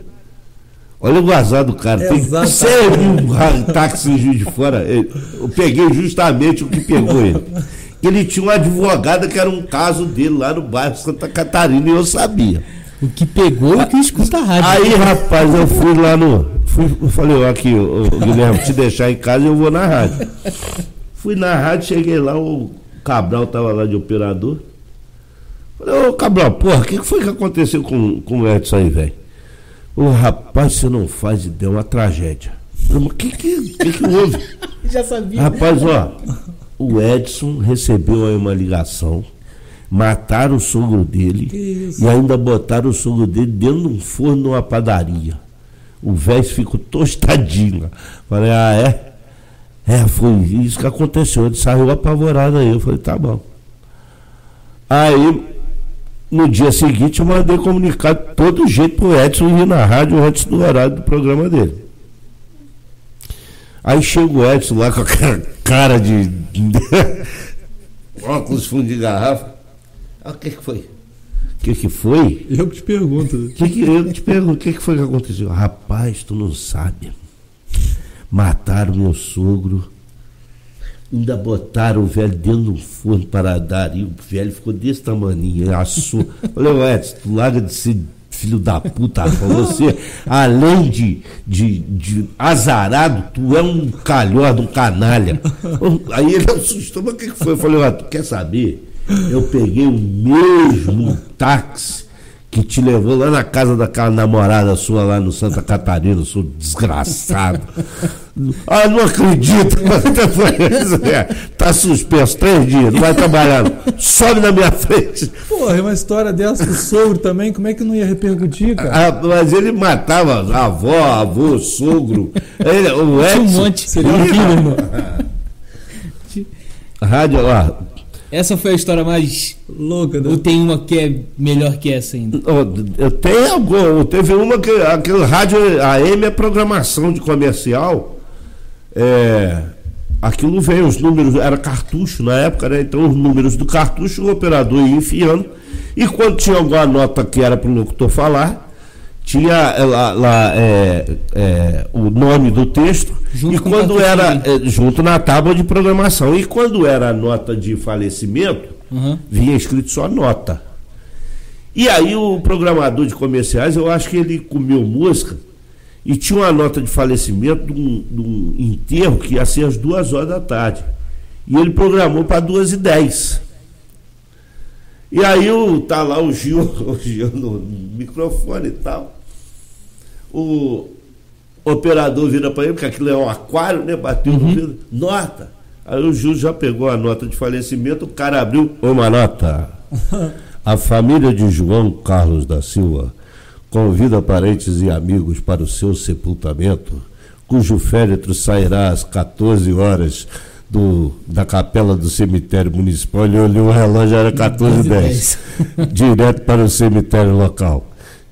Olha o gozado do cara. Tem um táxi em Juiz de Fora. Eu peguei justamente o que pegou ele. Ele tinha uma advogada que era um caso dele lá no bairro Santa Catarina e eu sabia. O que pegou o que escuta a rádio. Aí, rapaz, eu fui lá no. Fui, eu falei, ó, aqui, o Guilherme, te deixar em casa eu vou na rádio. Fui na rádio, cheguei lá, o Cabral tava lá de operador. Falei, ô Cabral, porra, o que foi que aconteceu com, com o Edson aí, velho? Ô rapaz, você não faz ideia, é uma tragédia. O que que, que que houve? Já sabia. Rapaz, ó, o Edson recebeu aí uma ligação, mataram o sogro dele e ainda botaram o sogro dele dentro de um forno numa padaria. O velho ficou tostadinho. Falei, ah, é? É, foi isso que aconteceu. Ele saiu apavorado aí. Eu falei, tá bom. Aí, no dia seguinte, eu mandei comunicado de todo jeito pro Edson ir na rádio antes do horário do programa dele. Aí chega o Edson lá com aquela cara de. óculos fundo de garrafa. Ah, o que, que foi? O que, que foi? Eu que te pergunto. Que que, eu que te pergunto, o que, que foi que aconteceu? Rapaz, tu não sabe. Mataram meu sogro. Ainda botaram o velho dentro de um forno para dar. E o velho ficou desse tamanho, assou. Falei, Edson, tu larga de ser filho da puta, você, além de, de, de azarado, tu é um calhordo, um canalha. Aí ele assustou, mas o que foi? Eu falei, ah, tu quer saber? Eu peguei o mesmo táxi que te levou lá na casa daquela namorada sua lá no Santa Catarina, sou desgraçado. Ah, não acredito. É, tá suspenso três dias, não vai trabalhar. Sobe na minha frente. Porra, uma história dessa com o sogro também, como é que não ia repercutir, cara? Ah, mas ele matava a avó, avô, sogro. Ele, o Edson, um monte. Seria um filho, irmão. Rádio, ó, essa foi a história mais louca. Né? Ou tem uma que é melhor que essa ainda? Eu tenho alguma. Teve uma que aquele rádio AM é programação de comercial. É, aquilo veio, os números, era cartucho na época, né? Então os números do cartucho o operador ia enfiando. E quando tinha alguma nota que era para o locutor falar, tinha lá, lá é, é, o nome do texto junto e quando era é, junto na tábua de programação. E quando era a nota de falecimento uhum. vinha escrito só nota. E aí o programador de comerciais eu acho que ele comeu mosca e tinha uma nota de falecimento de um, de um enterro que ia ser às duas horas da tarde. E ele programou para duas e dez. E aí o, tá lá o Gil, o Gil no microfone e tal o operador vira para ele, porque aquilo é um aquário, né? Bateu uhum. no vidro, nota. Aí o juiz já pegou a nota de falecimento, o cara abriu uma nota. A família de João Carlos da Silva convida parentes e amigos para o seu sepultamento, cujo féretro sairá às 14 horas do, da capela do cemitério municipal. Ele olhou o relógio, era 14h10. direto para o cemitério local.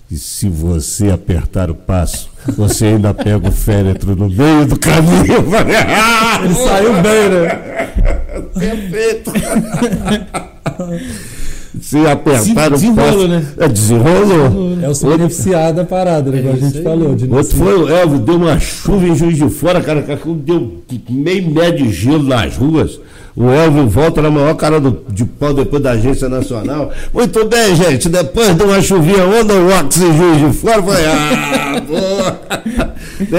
E se você apertar o passo, você ainda pega o féretro no meio do caminho. Ele saiu bem, né? Perfeito. Se apertar o passo. Né? É, desenrolou. É o se beneficiar da parada, né? É a gente falou. De Outro foi o Elvio, deu uma chuva em Juiz de Fora, cara, deu meio médio de gelo nas ruas. O Elvio volta na maior cara do, de pau depois da Agência Nacional. Muito bem, gente. Depois de uma chuvinha onda o oxigênio de fora, foi. Ah, boa!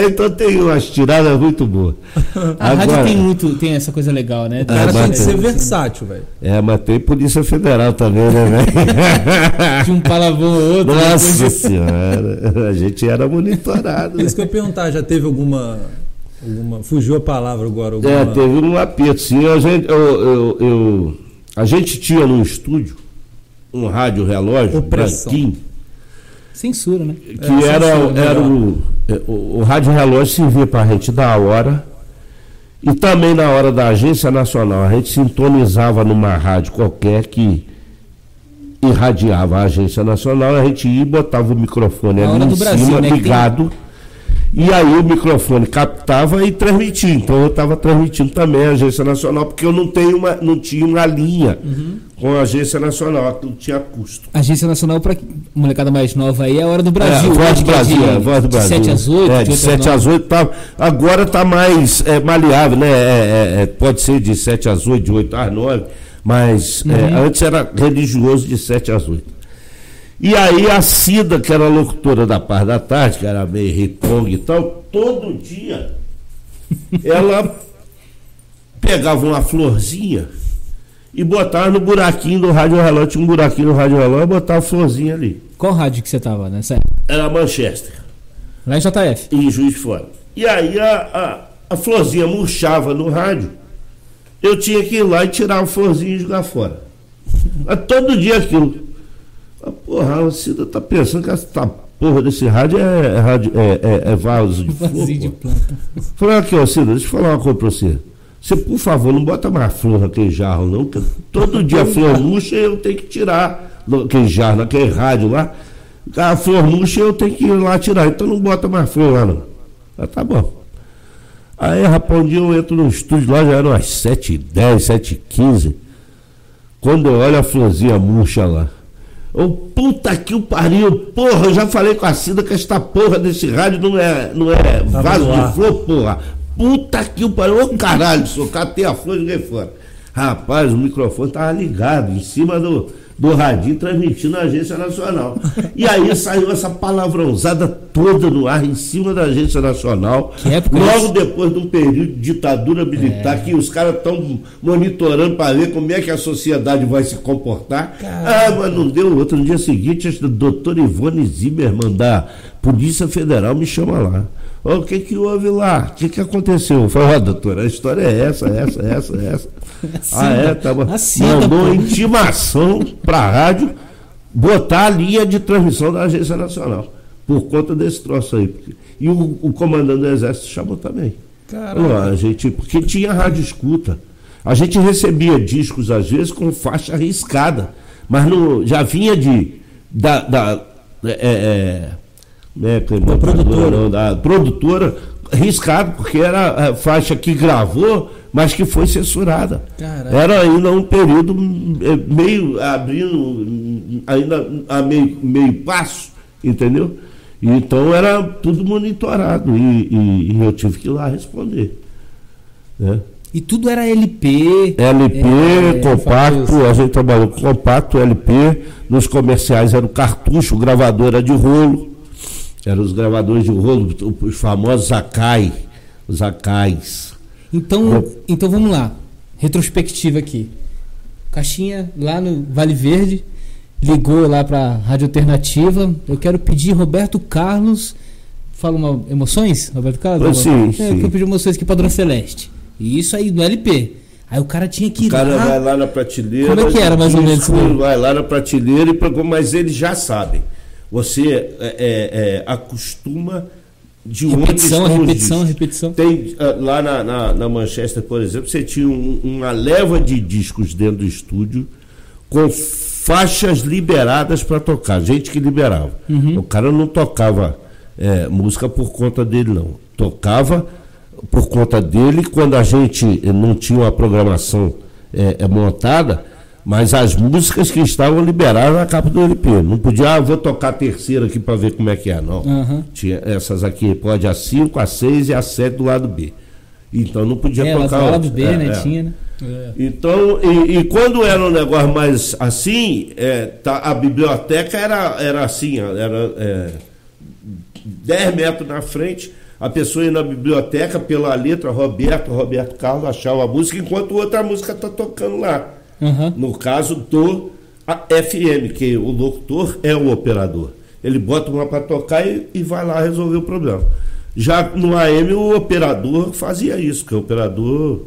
então tem umas tiradas muito boas. A Agora, rádio tem muito, tem essa coisa legal, né? O cara tem que ser versátil, velho. É, mas tem Polícia Federal também, né, velho? de um palavrão ou outro. Nossa depois... senhora, a gente era monitorado. Isso que eu ia perguntar, já teve alguma Alguma, fugiu a palavra agora. Alguma... É, teve um aperto, sim. A gente, eu, eu, eu, a gente tinha no estúdio um rádio relógio, Opressão. branquinho, Censura, né? que É, era, censura, era o, o, o rádio relógio servia para a gente dar a hora e também na hora da agência nacional a gente sintonizava numa rádio qualquer que irradiava a agência nacional a gente ia e botava o microfone A ali hora em do Brasil, cima né, que tem- ligado e aí o microfone captava e transmitia então eu estava transmitindo também a agência nacional porque eu não tenho uma não tinha uma linha Uhum. com a agência nacional aquilo tinha custo Agência Nacional para molecada mais nova aí é a hora do Brasil. É, Voz do Brasil, de, é, Voz do de Brasil. 7 às 8, É, de 8 7 às 8 tá, agora tá mais é, maleável, né? É, é, é, pode ser de 7 às 8, de 8 às 9, mas é, Uhum. antes era religioso de 7 às 8. E aí a Cida, que era locutora da parte da tarde, que era meio repong e tal, todo dia ela pegava uma florzinha e botava no buraquinho do rádio relógio, tinha um buraquinho no rádio relógio e botava a florzinha ali. Qual rádio que você tava nessa época? Era Manchester Lá em JF. em Juiz de Fora. E aí a, a, a florzinha murchava no rádio, eu tinha que ir lá e tirar a florzinha e jogar fora. Mas todo dia aquilo. Ah, porra, a Cida tá pensando que essa porra desse rádio é, é, rádio, é, é, é vaso de flor. Vazio de planta. Falei, aqui, ó, Cida, deixa eu falar uma coisa pra você. Você, por favor, não bota mais flor naquele jarro, não, que todo dia a flor murcha eu tenho que tirar naquele jarro, naquele rádio lá. A flor murcha eu tenho que ir lá tirar, então não bota mais flor lá, não. Ah, tá bom. Aí, rapaz, um dia eu entro no estúdio lá, já eram umas 7h10, 7h15. Quando eu olho a florzinha murcha lá. Ô, puta que o pariu, porra, eu já falei com a Cida que esta porra desse rádio não é, não é Tava vaso de flor, porra. Puta que o pariu, ô caralho, só catei a flor e joguei fora. Rapaz, o microfone tava ligado em cima do, do radinho transmitindo na Agência Nacional. E aí saiu essa palavrãozada toda no ar em cima da Agência Nacional. Logo depois de um período de ditadura militar que os caras estão monitorando para ver como é que a sociedade vai se comportar. Ah, mas não deu outro. No dia seguinte, a doutora Ivone Zimmermann da Polícia Federal me chama lá. O que que houve lá? O que que aconteceu? Eu falei, ó, doutora, a história é essa, essa, essa, essa. ah, é? Tá bom. Assim, Mandou pô. intimação para a rádio botar a linha de transmissão da Agência Nacional. Por conta desse troço aí. E o, o comandante do Exército chamou também. Falou, a gente, porque tinha rádio escuta. A gente recebia discos, às vezes, com faixa arriscada. Mas não, já vinha de. Da, da, é, é, né, que é produtora. não, da produtora riscado, porque era a faixa que gravou, mas que foi censurada. Caraca. Era ainda um período é, meio abrindo, ainda a meio, meio passo, entendeu? Então era tudo monitorado e, e- e eu tive que ir lá responder. Né? E tudo era LP. LP, É, compacto, a gente trabalhou com compacto, LP, nos comerciais era o cartucho, o gravador era de rolo, eram os gravadores de rolo, os famosos Akai, os Akais. Então, então vamos lá. Retrospectiva aqui. Caixinha lá no Vale Verde ligou lá para Rádio Alternativa. Eu quero pedir Roberto Carlos. Fala uma emoções, Roberto Carlos? Sim, é, sim. Eu quero pedir emoções aqui para Dona Celeste. E isso aí no LP. Aí o cara tinha que ir O cara lá. vai lá na prateleira. Como é que era, mais ou menos, daí? Vai lá na prateleira e mas eles já sabem. Você é, é, é, acostuma de onde Repetição, repetição, discos. repetição. Tem ah, lá na, na, na Manchester, por exemplo, você tinha um- uma leva de discos dentro do estúdio com faixas liberadas para tocar, gente que liberava. Uhum. O cara não tocava é, música por conta dele, não. Tocava por conta dele quando a gente não tinha uma programação eh, eh, montada, mas as músicas que estavam liberadas na capa do LP. Não podia, ah, vou tocar a terceira aqui para ver como é que é, não. Aham. Tinha essas aqui, pode a 5, a 6 e a 7 do lado B. Então não podia É, tocar. do lado. B, É, né? é. Tinha, né? Então, e, e quando era um negócio mais assim, é, tá, a biblioteca era, era assim, era é, 10 metros na frente, a pessoa ia na biblioteca pela letra Roberto, Roberto Carlos, achava a música, enquanto outra música está tocando lá. Aham. No caso do FM, que o locutor é o operador. Ele bota uma para tocar e, e vai lá resolver o problema. Já no AM o operador fazia isso, porque o operador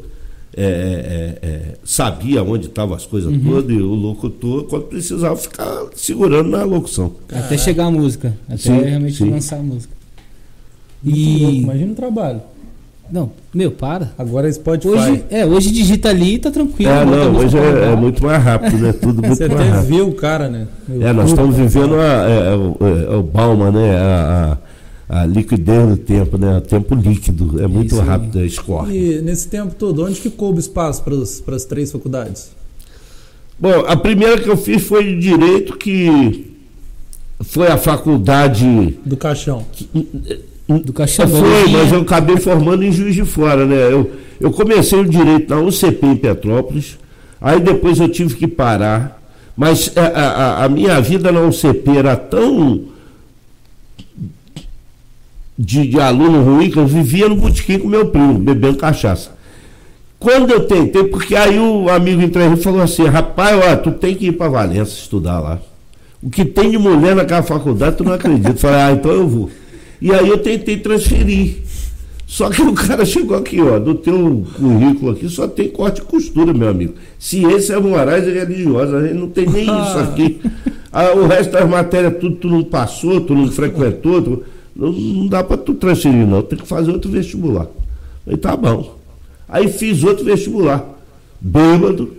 é, é, é, sabia onde estavam as coisas uhum. todas e o locutor, quando precisava, ficar segurando na locução. Até chegar a música, até sim, realmente sim. lançar a música. E... Louco, imagina o trabalho. Não, meu, para. Agora é Spotify. Hoje, é, hoje digita ali e tá tranquilo. É, não, hoje é, é, muito mais rápido, né? Tudo muito Você mais rápido. Você viu o cara, né? Meu é, nós estamos vivendo a, é, é, o Balma, né? A, a, a, liquidez do tempo, né? O tempo líquido. É muito Isso, rápido, escorre. E nesse tempo todo, onde que coube espaço para as três faculdades? Bom, a primeira que eu fiz foi de Direito, que foi a faculdade... Do Caixão. Que, do Caixão. Foi, mas eu acabei formando em Juiz de Fora, né? Eu, eu comecei o direito na UCP em Petrópolis, aí depois eu tive que parar, mas a, a, a minha vida na UCP era tão de, de, aluno ruim que eu vivia no botequim com meu primo, bebendo cachaça. Quando eu tentei, porque aí o amigo entrou e falou assim, rapaz, ó, tu tem que ir para Valença estudar lá. O que tem de mulher naquela faculdade, tu não acredita. Eu falei, ah, então eu vou. E aí eu tentei transferir. Só que o cara chegou aqui, ó, do teu currículo aqui só tem corte e costura, meu amigo. Ciência é morais e religiosa, a gente não tem nem isso aqui. Ah, o resto das matérias, tudo tu não passou, tu não frequentou, tu, não, não, dá para tu transferir, não. Tem que fazer outro vestibular. Aí tá bom. Aí fiz outro vestibular. Bêbado,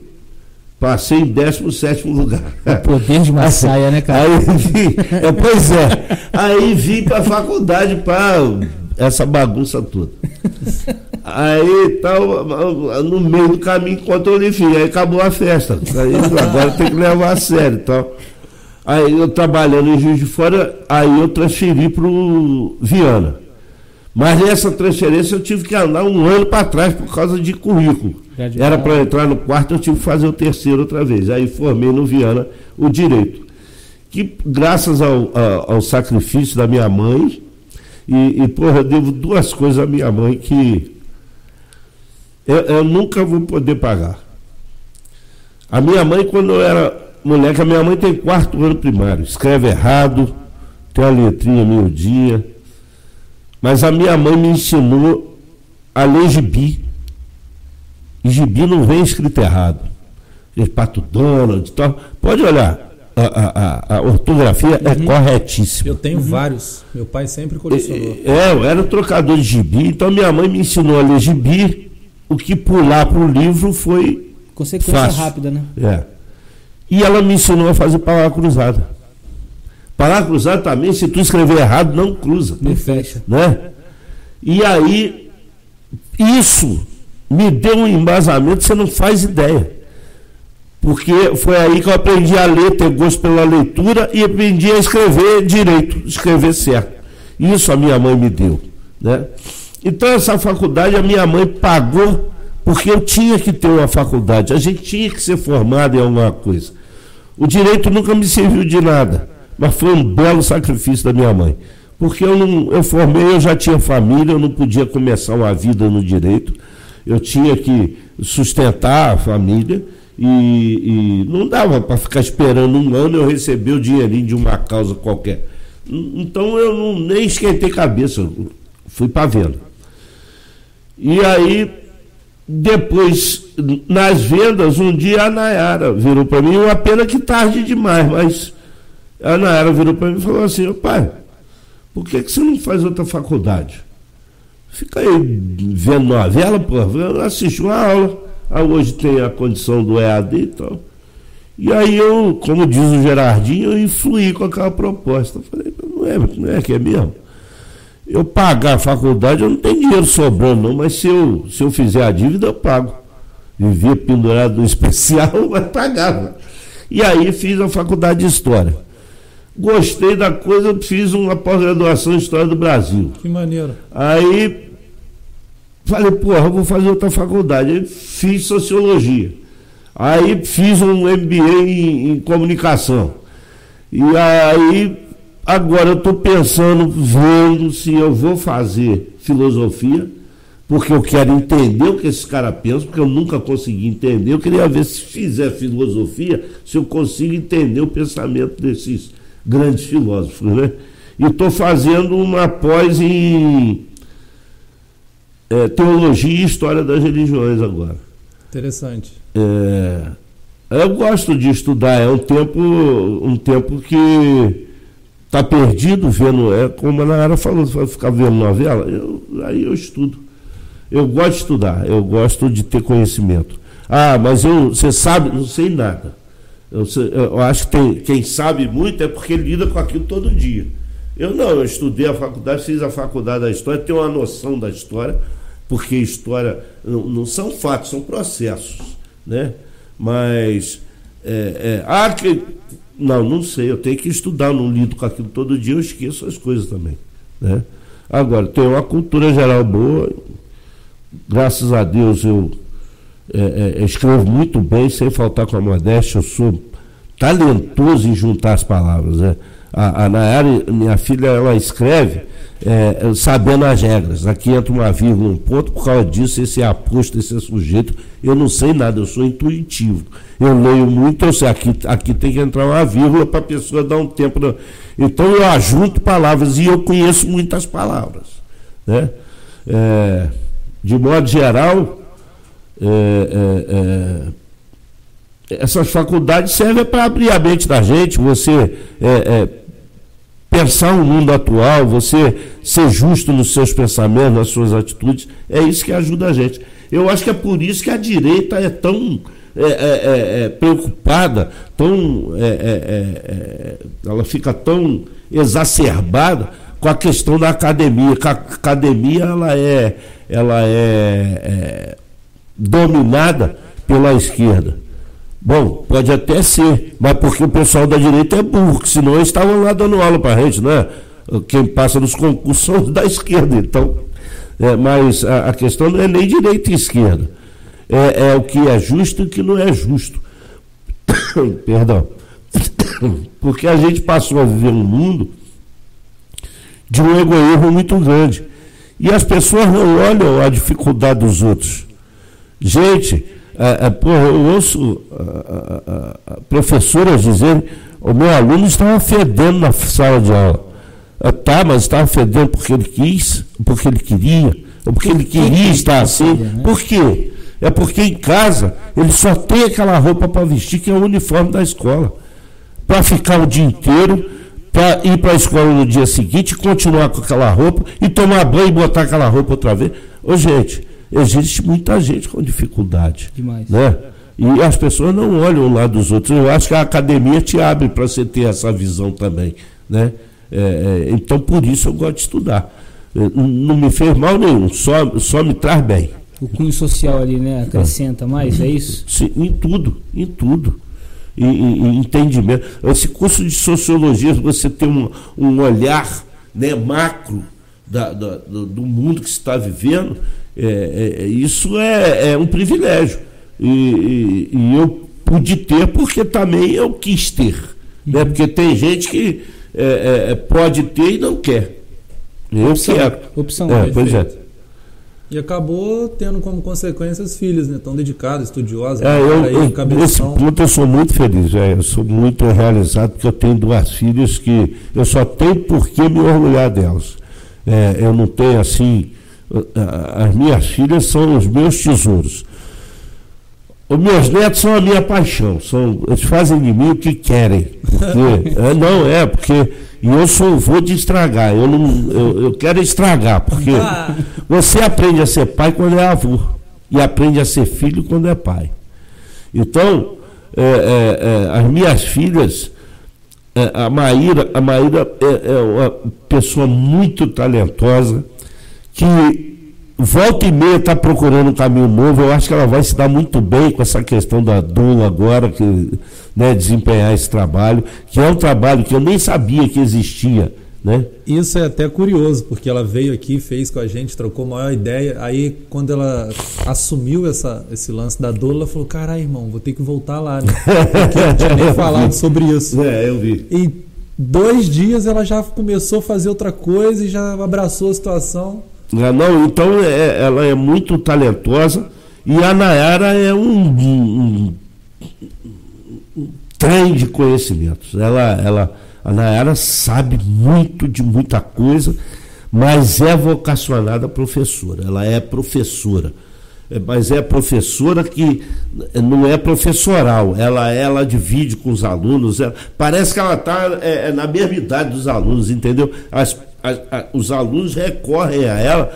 Passei em 17 lugar. O poder de uma saia, né, cara? Aí é, pois é. Aí vim para a faculdade para essa bagunça toda. Aí tal, no meio do caminho encontrou o Olivinho, aí acabou a festa. Aí, agora tem que levar a sério tal. Aí eu trabalhando em Juiz de Fora, aí eu transferi para o Viana. Mas nessa transferência eu tive que andar um ano para trás por causa de currículo. Era para entrar no quarto, eu tive que fazer o terceiro outra vez. Aí formei no Viana o direito. Que graças ao, ao, ao sacrifício da minha mãe, e, e, porra, eu devo duas coisas à minha mãe que eu, eu nunca vou poder pagar. A minha mãe, quando eu era moleque, a minha mãe tem quarto ano primário, escreve errado, tem a letrinha miudinha. Mas a minha mãe me ensinou a ler gibi. E gibi não vem escrito errado. Pato Donald e tal. Pode olhar. A, a, a ortografia é uhum. é corretíssima. Eu tenho uhum. vários. Meu pai sempre colecionou. É, eu era trocador de gibi, então minha mãe me ensinou a ler gibi. O que pular para o livro foi. Consequência fácil. rápida, né? É. E ela me ensinou a fazer palavra cruzada. Palavra cruzada também, se tu escrever errado, não cruza. Não fecha. Né? E aí, isso me deu um embasamento, você não faz ideia. Porque foi aí que eu aprendi a ler, ter gosto pela leitura e aprendi a escrever direito, escrever certo. Isso a minha mãe me deu. Né? Então essa faculdade a minha mãe pagou porque eu tinha que ter uma faculdade, a gente tinha que ser formado em alguma coisa. O direito nunca me serviu de nada, mas foi um belo sacrifício da minha mãe. Porque eu, não, eu formei, eu já tinha família, eu não podia começar uma vida no direito eu tinha que sustentar a família e, e não dava para ficar esperando um ano eu receber o dinheirinho de uma causa qualquer. Então eu não, nem esquentei cabeça, fui para venda. E aí, depois, nas vendas, um dia a Nayara virou para mim, uma pena que tarde demais, mas a Nayara virou para mim e falou assim, pai, por que, que você não faz outra faculdade? Fica aí vendo novela, pô, assiste uma aula. Ah, hoje tem a condição do EAD e tal. E aí eu, como diz o Gerardinho, eu influí com aquela proposta. Eu falei, não é, não é que é mesmo. Eu pagar a faculdade, eu não tenho dinheiro sobrando, não, mas se eu, se eu fizer a dívida, eu pago. Vivia pendurado no especial, mas pagava. E aí fiz a faculdade de História. Gostei da coisa, fiz uma pós-graduação em História do Brasil. Que maneiro. Aí falei, porra, vou fazer outra faculdade. Aí fiz Sociologia. Aí fiz um MBA em, em Comunicação. E aí, agora eu estou pensando, vendo se eu vou fazer filosofia, porque eu quero entender o que esses caras pensam, porque eu nunca consegui entender. Eu queria ver se fizer filosofia, se eu consigo entender o pensamento desses grandes filósofos, né? E estou fazendo uma pós em é, teologia e história das religiões agora. Interessante. É, eu gosto de estudar, é um tempo, um tempo que está perdido vendo, é como a Nara falou, ficar vendo novela, eu, aí eu estudo. Eu gosto de estudar, eu gosto de ter conhecimento. Ah, mas eu, você sabe, não sei nada. Eu, eu acho que tem, quem sabe muito é porque lida com aquilo todo dia. Eu não, eu estudei a faculdade, fiz a faculdade da história, tenho uma noção da história, porque história não, não são fatos, são processos, né? Mas é, é, ah, que, não, não sei, eu tenho que estudar, não lido com aquilo todo dia, eu esqueço as coisas também, né? Agora, tenho uma cultura geral boa, graças a Deus eu é, é, escrevo muito bem, sem faltar com a modéstia, eu sou talentoso em juntar as palavras. Né? A, a Nayara, minha filha, ela escreve é, sabendo as regras. Aqui entra uma vírgula, um ponto, por causa disso, esse é aposto, esse é sujeito. Eu não sei nada, eu sou intuitivo. Eu leio muito, eu sei, aqui, aqui tem que entrar uma vírgula para a pessoa dar um tempo. Então eu ajunto palavras e eu conheço muitas palavras. Né? É, de modo geral, é, é, é, essas faculdades servem para abrir a mente da gente, você é, é, pensar o mundo atual, você ser justo nos seus pensamentos, nas suas atitudes, é isso que ajuda a gente. Eu acho que é por isso que a direita é tão é, preocupada, tão, ela fica tão exacerbada com a questão da academia, a academia ela é, ela é dominada pela esquerda. Bom, pode até ser, mas porque o pessoal da direita é burro, senão eles estavam lá dando aula para a gente, né? Quem passa nos concursos são da esquerda, então. É, mas a, a, questão não é nem direita e esquerda. É, é o que é justo e o que não é justo. Perdão. Porque a gente passou a viver um mundo de um egoísmo muito grande. E as pessoas não olham a dificuldade dos outros. Gente, é, é, porra, eu ouço professoras dizerem o meu aluno estava fedendo na sala de aula. Ah, tá, mas estava fedendo porque ele quis, porque ele queria, ou porque ele queria estar assim. Né? Por quê? É porque em casa ele só tem aquela roupa para vestir, que é o uniforme da escola. Para ficar o dia inteiro, para ir para a escola no dia seguinte, continuar com aquela roupa e tomar banho e botar aquela roupa outra vez. Ô, gente, existe muita gente com dificuldade. Demais. Né? E as pessoas não olham o lado dos outros. Eu acho que a academia te abre para você ter essa visão também. Né? É, é, então, por isso eu gosto de estudar. É, não me fez mal nenhum, só, só me traz bem. O cunho social ali, né? Acrescenta mais, é isso? Sim, em tudo, em tudo. E, entendimento. Esse curso de sociologia, você tem um, um olhar né, macro da, da, do, do mundo que se está vivendo, é, é, é, isso é, é, um privilégio. E, e, e, eu pude ter porque também eu quis ter. Né? Porque tem gente que é, é, pode ter e não quer. Eu opção, quero. Opção, é, pois é. E acabou tendo como consequência os filhos, né? Tão dedicados, estudiosos. É, eu, aí, eu, esse ponto eu sou muito feliz, é, eu sou muito realizado porque eu tenho duas filhas que eu só tenho por que me orgulhar delas. É, eu não tenho assim as minhas filhas são os meus tesouros. Os meus netos são a minha paixão, são, eles fazem de mim o que querem. Porque, é, não, é, porque e eu sou vou de estragar, eu, não, eu, eu quero estragar, porque ah. você aprende a ser pai quando é avô, e aprende a ser filho quando é pai. Então, é, é, é as minhas filhas, é, a Maíra, a Maíra é, é uma pessoa muito talentosa, que volta e meia está procurando um caminho novo. Eu acho que ela vai se dar muito bem com essa questão da Dula agora, que, né, desempenhar esse trabalho, que é um trabalho que eu nem sabia que existia. Né? Isso é até curioso, porque ela veio aqui, fez com a gente, trocou maior ideia. Aí, quando ela assumiu essa, esse lance da Dula, ela falou: Caralho, irmão, vou ter que voltar lá. Né? Porque eu não tinha nem falado sobre isso. É, eu vi. E dois dias ela já começou a fazer outra coisa e já abraçou a situação. É, não, então é, ela é muito talentosa e a Nayara é um, um, um trem de conhecimentos. Ela, ela, a Nayara sabe muito de muita coisa, mas é vocacionada professora. Ela é professora. é, mas é professora que não é professoral, ela, ela divide com os alunos, ela, parece que ela está é, é, na mesma idade dos alunos, entendeu? As, a, os alunos recorrem a ela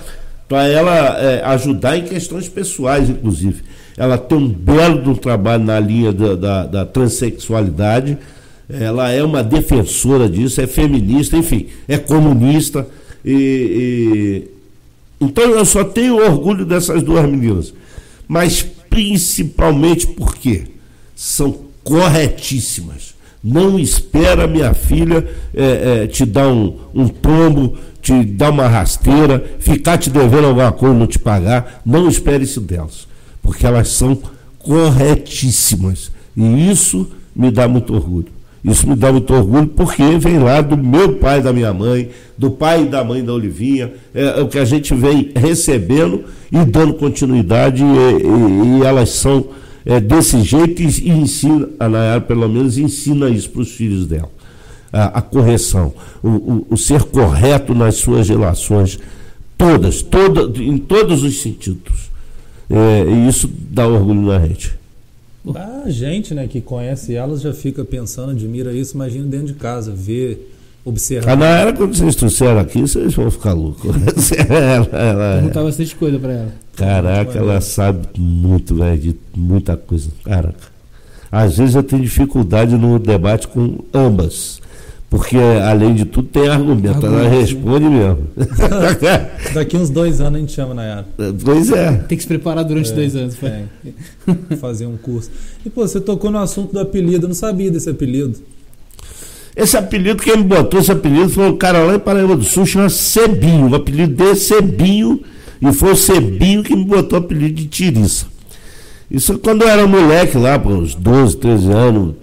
para ela é, ajudar em questões pessoais, inclusive. Ela tem um belo trabalho na linha da, da, da transexualidade, ela é uma defensora disso, é feminista, enfim, é comunista. E, e então eu só tenho orgulho dessas duas meninas. Mas principalmente porque são corretíssimas. Não espera minha filha é, é, te dar um, um tombo, te dar uma rasteira, ficar te devendo alguma coisa e não te pagar. Não espere isso delas. Porque elas são corretíssimas. E isso me dá muito orgulho. Isso me dá muito orgulho porque vem lá do meu pai da minha mãe, do pai e da mãe da Olivinha, é, é o que a gente vem recebendo e dando continuidade, e, e, e elas são é, desse jeito e, ensina, a Nayara pelo menos ensina isso para os filhos dela. A, a correção, o, o, o, ser correto nas suas relações, todas, toda, em todos os sentidos. É, e isso dá orgulho na gente. A gente, né, que conhece elas já fica pensando, admira isso, imagina dentro de casa, ver, observar. Ah, na era quando vocês trouxeram aqui, vocês vão ficar loucos. ela, ela, Perguntar bastante coisa para ela. Caraca, ela sabe muito, velho, de muita coisa. Caraca. Às vezes eu tenho dificuldade no debate com ambas. Porque, além de tudo, tem argumento. Ela né? responde mesmo. Daqui uns dois anos a gente chama Nayara. Pois é. Tem que se preparar durante é, dois anos. É. Fazer um curso. E, pô, você tocou no assunto do apelido. Eu não sabia desse apelido. Esse apelido, quem me botou esse apelido foi o cara lá em Paraíba do Sul, chama Cebinho. O apelido dele é Cebinho. E foi o Cebinho que me botou o apelido de Tiriça. Isso quando eu era moleque lá, por uns 12, 13 anos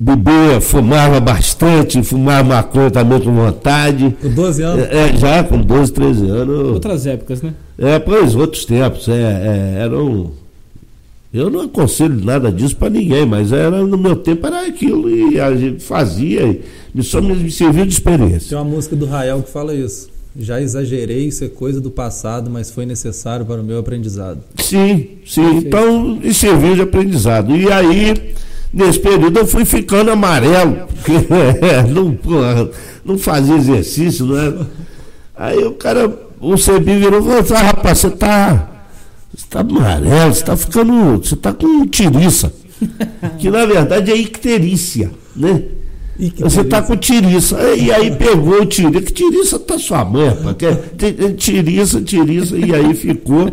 bebia, fumava bastante, fumava maconha também com vontade. Com 12 anos? É, já com 12, 13 anos. Outras épocas, né? É, pois, outros tempos. É, é, eram. Eu não aconselho nada disso para ninguém, mas era no meu tempo era aquilo e a gente fazia e só me serviu de experiência. Tem uma música do Rael que fala isso. Já exagerei, isso é coisa do passado, mas foi necessário para o meu aprendizado. Sim, sim. Perfeito. Então, e serviu de aprendizado. E aí, Nesse período eu fui ficando amarelo, porque não, não fazia exercício, não é? Aí o cara, o Sebi virou e falou, ah, rapaz, você tá. Você tá amarelo, você tá ficando. Você tá com tiriça. Que na verdade é icterícia, né? Você tá com tiriça. E aí pegou o tiriça. Que tiriça tá sua mãe, rapaz. Tiriça, tiriça, e aí ficou.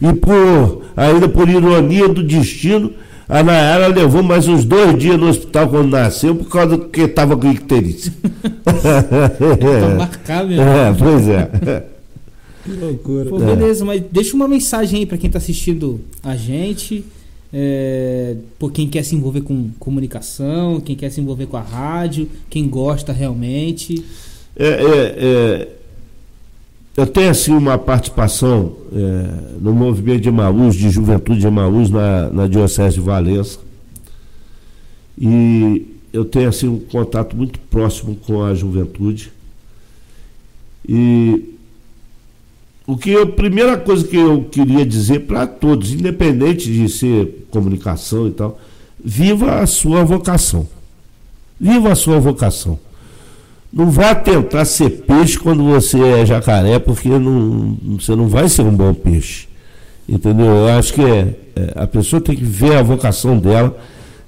E por, ainda por ironia do destino, a Nayara levou mais uns dois dias no hospital quando nasceu, por causa que estava com icterícia. Tá marcado mesmo. É, pois é. Que loucura. Pô, beleza, mas deixa uma mensagem aí para quem está assistindo a gente. É, por quem quer se envolver com comunicação, quem quer se envolver com a rádio, quem gosta realmente. É, é, é eu tenho assim uma participação é, no movimento de Emaús, de juventude de Emaús, na, na Diocese de Valença. E eu tenho assim um contato muito próximo com a juventude. E o que a primeira coisa que eu queria dizer para todos, independente de ser comunicação e tal, viva a sua vocação. Viva a sua vocação. Não vá tentar ser peixe quando você é jacaré, porque não, você não vai ser um bom peixe. Entendeu? Eu acho que é, é, a pessoa tem que ver a vocação dela,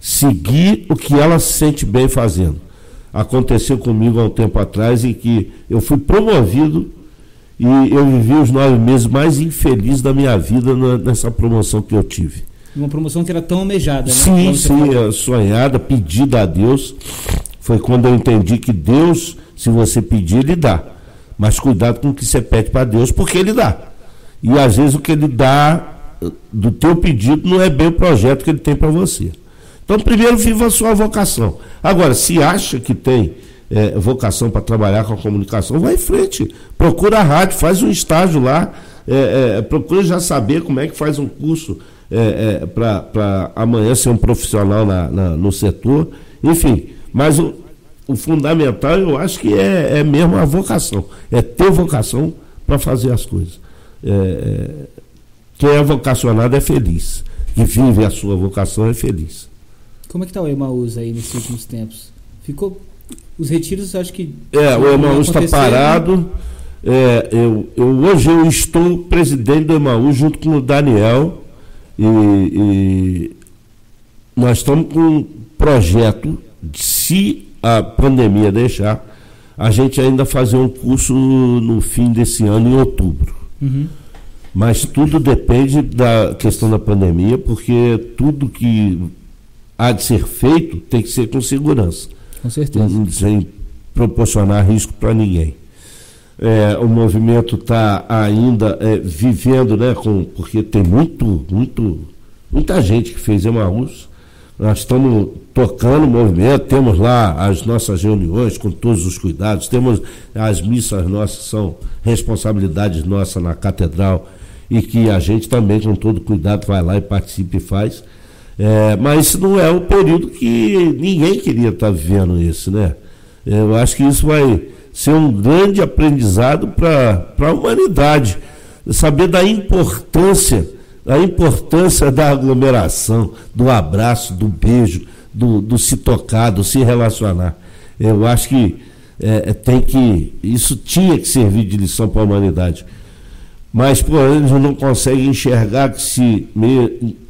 seguir o que ela se sente bem fazendo. Aconteceu comigo há um tempo atrás em que eu fui promovido e eu vivi os nove meses mais infelizes da minha vida nessa promoção que eu tive. Uma promoção que era tão almejada, né? Sim, sim, é sonhada, pedida a Deus. Foi quando eu entendi que Deus, se você pedir, Ele dá. Mas cuidado com o que você pede para Deus, porque Ele dá. E às vezes o que Ele dá do teu pedido não é bem o projeto que Ele tem para você. Então, primeiro, viva a sua vocação. Agora, se acha que tem é, vocação para trabalhar com a comunicação, vai em frente. Procura a rádio, faz um estágio lá, é, é, procura já saber como é que faz um curso é, é, para amanhã ser um profissional na, na, no setor. Enfim, mas o, o fundamental, eu acho que é, é mesmo a vocação. É ter vocação para fazer as coisas. Quem é vocacionado é feliz. E vive a sua vocação é feliz. Como é que está o Emaús aí nesses últimos tempos? Ficou. Os retiros, acho que. É, o Emaús está parado. É, eu, eu, hoje eu estou presidente do Emaús junto com o Daniel. E, e nós estamos com um projeto, de, se a pandemia deixar, a gente ainda fazer um curso no fim desse ano, em outubro. Uhum. Mas tudo depende da questão da pandemia, porque tudo que há de ser feito tem que ser com segurança. Com certeza. Sem proporcionar risco para ninguém. É, o movimento está ainda é, vivendo, né, com, porque tem muito, muito, muita gente que fez Emaús. Nós estamos tocando o movimento, temos lá as nossas reuniões com todos os cuidados, temos as missas nossas, são responsabilidades nossas na catedral e que a gente também, com todo cuidado, vai lá e participa e faz. É, mas não é o período que ninguém queria estar vivendo isso, né? Eu acho que isso vai ser um grande aprendizado para a humanidade. Saber da importância a importância da aglomeração, do abraço, do beijo, do, do se tocar, do se relacionar. Eu acho que é, é tem que. Isso tinha que servir de lição para a humanidade. Mas, por eles não conseguem enxergar que se,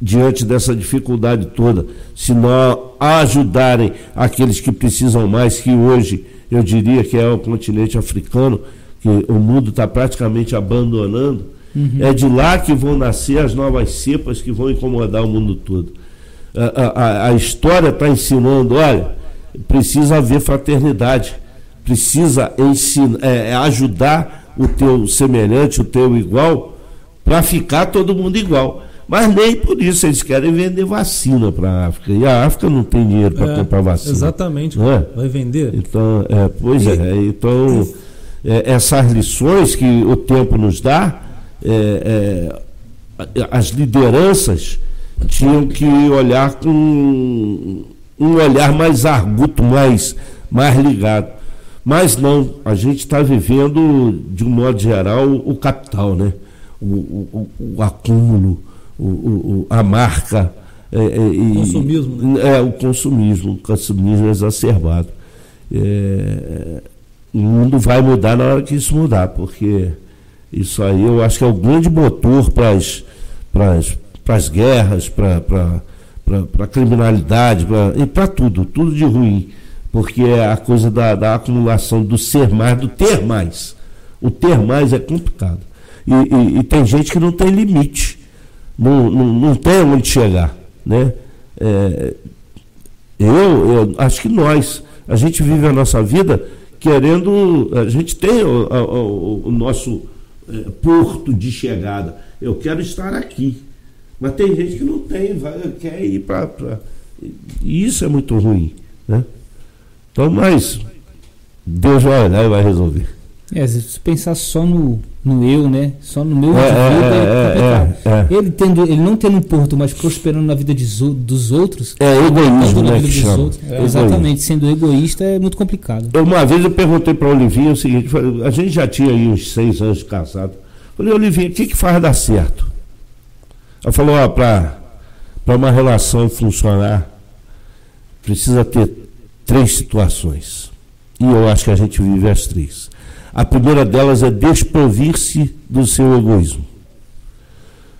diante dessa dificuldade toda, se não ajudarem aqueles que precisam mais, que hoje eu diria que é o continente africano, que o mundo está praticamente abandonando, Uhum. É de lá que vão nascer as novas cepas que vão incomodar o mundo todo. A, a, a história está ensinando, olha, precisa haver fraternidade, precisa ensinar, é, ajudar o teu semelhante, o teu igual, para ficar todo mundo igual. Mas nem por isso eles querem vender vacina para a África. E a África não tem dinheiro para é, comprar vacina. Exatamente. É? Vai vender? Então, é, pois e... é. Então, é, essas lições que o tempo nos dá, é, é, as lideranças tinham que olhar com um olhar mais arguto, mais, mais ligado. Mas não, a gente está vivendo, de um modo geral, o, capital, né? o, o, o acúmulo, o, a marca. É, é, e, consumismo, né? É, o consumismo, o consumismo exacerbado. É, o mundo vai mudar na hora que isso mudar, porque isso aí eu acho que é o grande motor para as guerras, para a criminalidade, pra, e para tudo, tudo de ruim. Porque é a coisa da, da acumulação do ser mais, do ter mais. O ter mais é complicado. E, e, e tem gente que não tem limite, não, não, não tem onde chegar. Né? É, eu, eu acho que nós, a gente vive a nossa vida querendo, a gente tem o, o, o nosso é, porto de chegada. Eu quero estar aqui. Mas tem gente que não tem, vai, quer ir para. Isso é muito ruim. Né? Então, mas Deus vai olhar e vai resolver. É, se pensar só no, no eu, né? Só no meu é, é, é, é, é, Ele, tendo, ele não tendo um porto, mas prosperando na vida de, dos outros. É egoísmo, né? Que outros, exatamente, sendo egoísta é muito complicado. Uma vez eu perguntei para Olivinha o seguinte: a gente já tinha aí uns seis anos de casado. Falei, Olivinha, o que, que faz dar certo? Ela falou: ó, para uma relação funcionar, precisa ter três situações. E eu acho que a gente vive as três. A primeira delas é desprovir-se do seu egoísmo.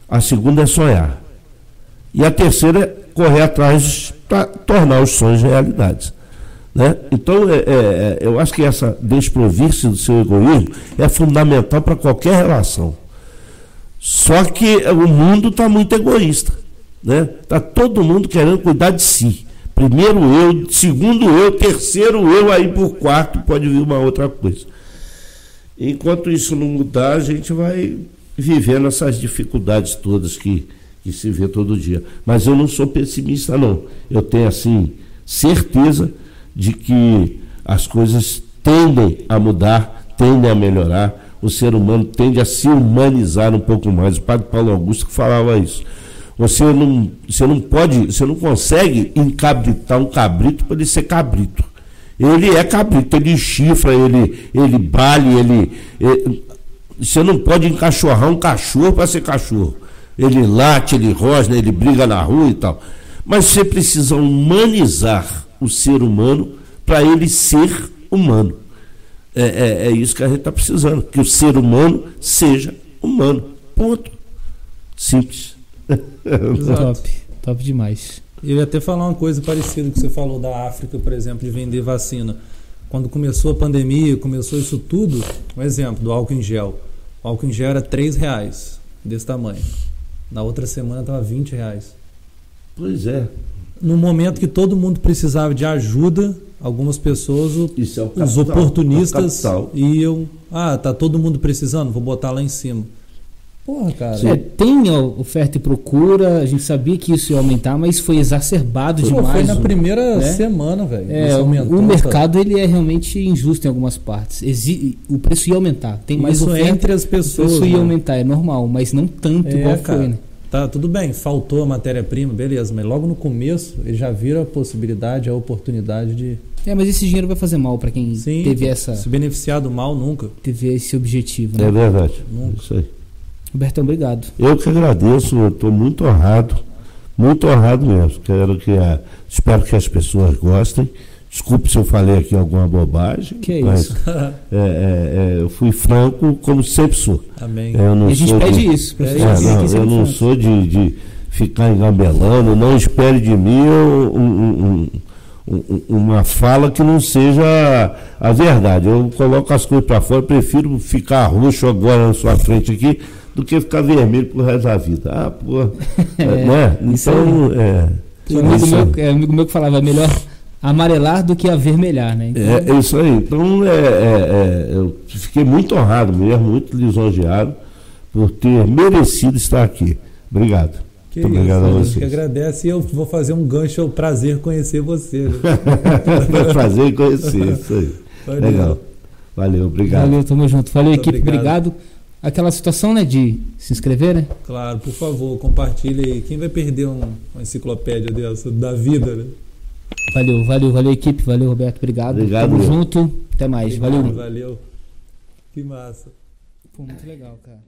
A segunda é sonhar. E a terceira é correr atrás para tornar os sonhos realidades. Né? Então, é, é, é, eu acho que essa desprovir-se do seu egoísmo é fundamental para qualquer relação. Só que o mundo está muito egoísta. Está né? Tá todo mundo querendo cuidar de si. Primeiro eu, segundo eu, terceiro eu, aí por quarto pode vir uma outra coisa. Enquanto isso não mudar, a gente vai vivendo essas dificuldades todas que, que se vê todo dia. Mas eu não sou pessimista, não. Eu tenho, assim, certeza de que as coisas tendem a mudar, tendem a melhorar, o ser humano tende a se humanizar um pouco mais. O padre Paulo Augusto que falava isso. Você não, você não pode, você não consegue encabritar um cabrito para ele ser cabrito. Ele é cabrito, ele chifra, ele, ele bale, ele, ele Você não pode encaixorrar um cachorro para ser cachorro. ele late, ele rosna, ele briga na rua e tal. Mas você precisa humanizar o ser humano para ele ser humano. É, é, é, isso que a gente está precisando, que o ser humano seja humano. Ponto. Simples. Top, top demais. Eu ia até falar uma coisa parecida que você falou da África, por exemplo, de vender vacina. Quando começou a pandemia, começou isso tudo, um exemplo do álcool em gel. O álcool em gel era 3 reais, desse tamanho. Na outra semana estava 20 reais. Pois é. No momento que todo mundo precisava de ajuda, algumas pessoas, é capital, os oportunistas é iam. Ah, tá todo mundo precisando, vou botar lá em cima. Porra, cara. É, tem oferta e procura, a gente sabia que isso ia aumentar, mas foi exacerbado Pô, demais. Foi na primeira né? semana, velho. É, o mercado ele é realmente injusto em algumas partes. Exi o preço ia aumentar. Tem mais isso oferta, entre as pessoas. O preço ia né? aumentar, é normal, mas não tanto é, igual cara. foi, né? Tá, tudo bem, faltou a matéria-prima, beleza, mas logo no começo ele já vira a possibilidade, a oportunidade de. É, mas esse dinheiro vai fazer mal para quem Sim, teve essa. Se beneficiar do mal nunca. Teve esse objetivo, né? É verdade. Nunca. Isso aí. Roberto, obrigado. Eu que agradeço, estou muito honrado, muito honrado mesmo. Quero que a, espero que as pessoas gostem. Desculpe se eu falei aqui alguma bobagem. Que mas, isso. É, é, é, eu fui franco, como sempre sou. Amém. Eu não e a gente sou pede de, isso. É, não, eu não sou de, de ficar engambelando. Não espere de mim um, um, um, uma fala que não seja a verdade. Eu coloco as coisas para fora, prefiro ficar roxo agora na sua frente aqui do que ficar vermelho pro resto da vida. Ah, pô. é, né? Então, é. Um amigo, meu, é, amigo meu que falava, é melhor amarelar do que avermelhar, né? Então... É, é, isso aí. Então, é, é, é, eu fiquei muito honrado mesmo, muito lisonjeado por ter merecido estar aqui. Obrigado. Que muito obrigado a você. que agradece e eu vou fazer um gancho, é um prazer conhecer você. Né? prazer conhecer, isso aí. Valeu. Legal. Valeu, obrigado. Valeu, tamo junto. Valeu, muito equipe, obrigado. obrigado aquela situação, né, de se inscrever, né? Claro, por favor, compartilhe aí. Quem vai perder um, uma enciclopédia dessa da vida, né? Valeu, valeu, valeu, equipe. Valeu, Roberto. Obrigado. Obrigado. Tamo junto. Até mais. Obrigado, valeu. Valeu. Que massa. Foi muito legal, cara.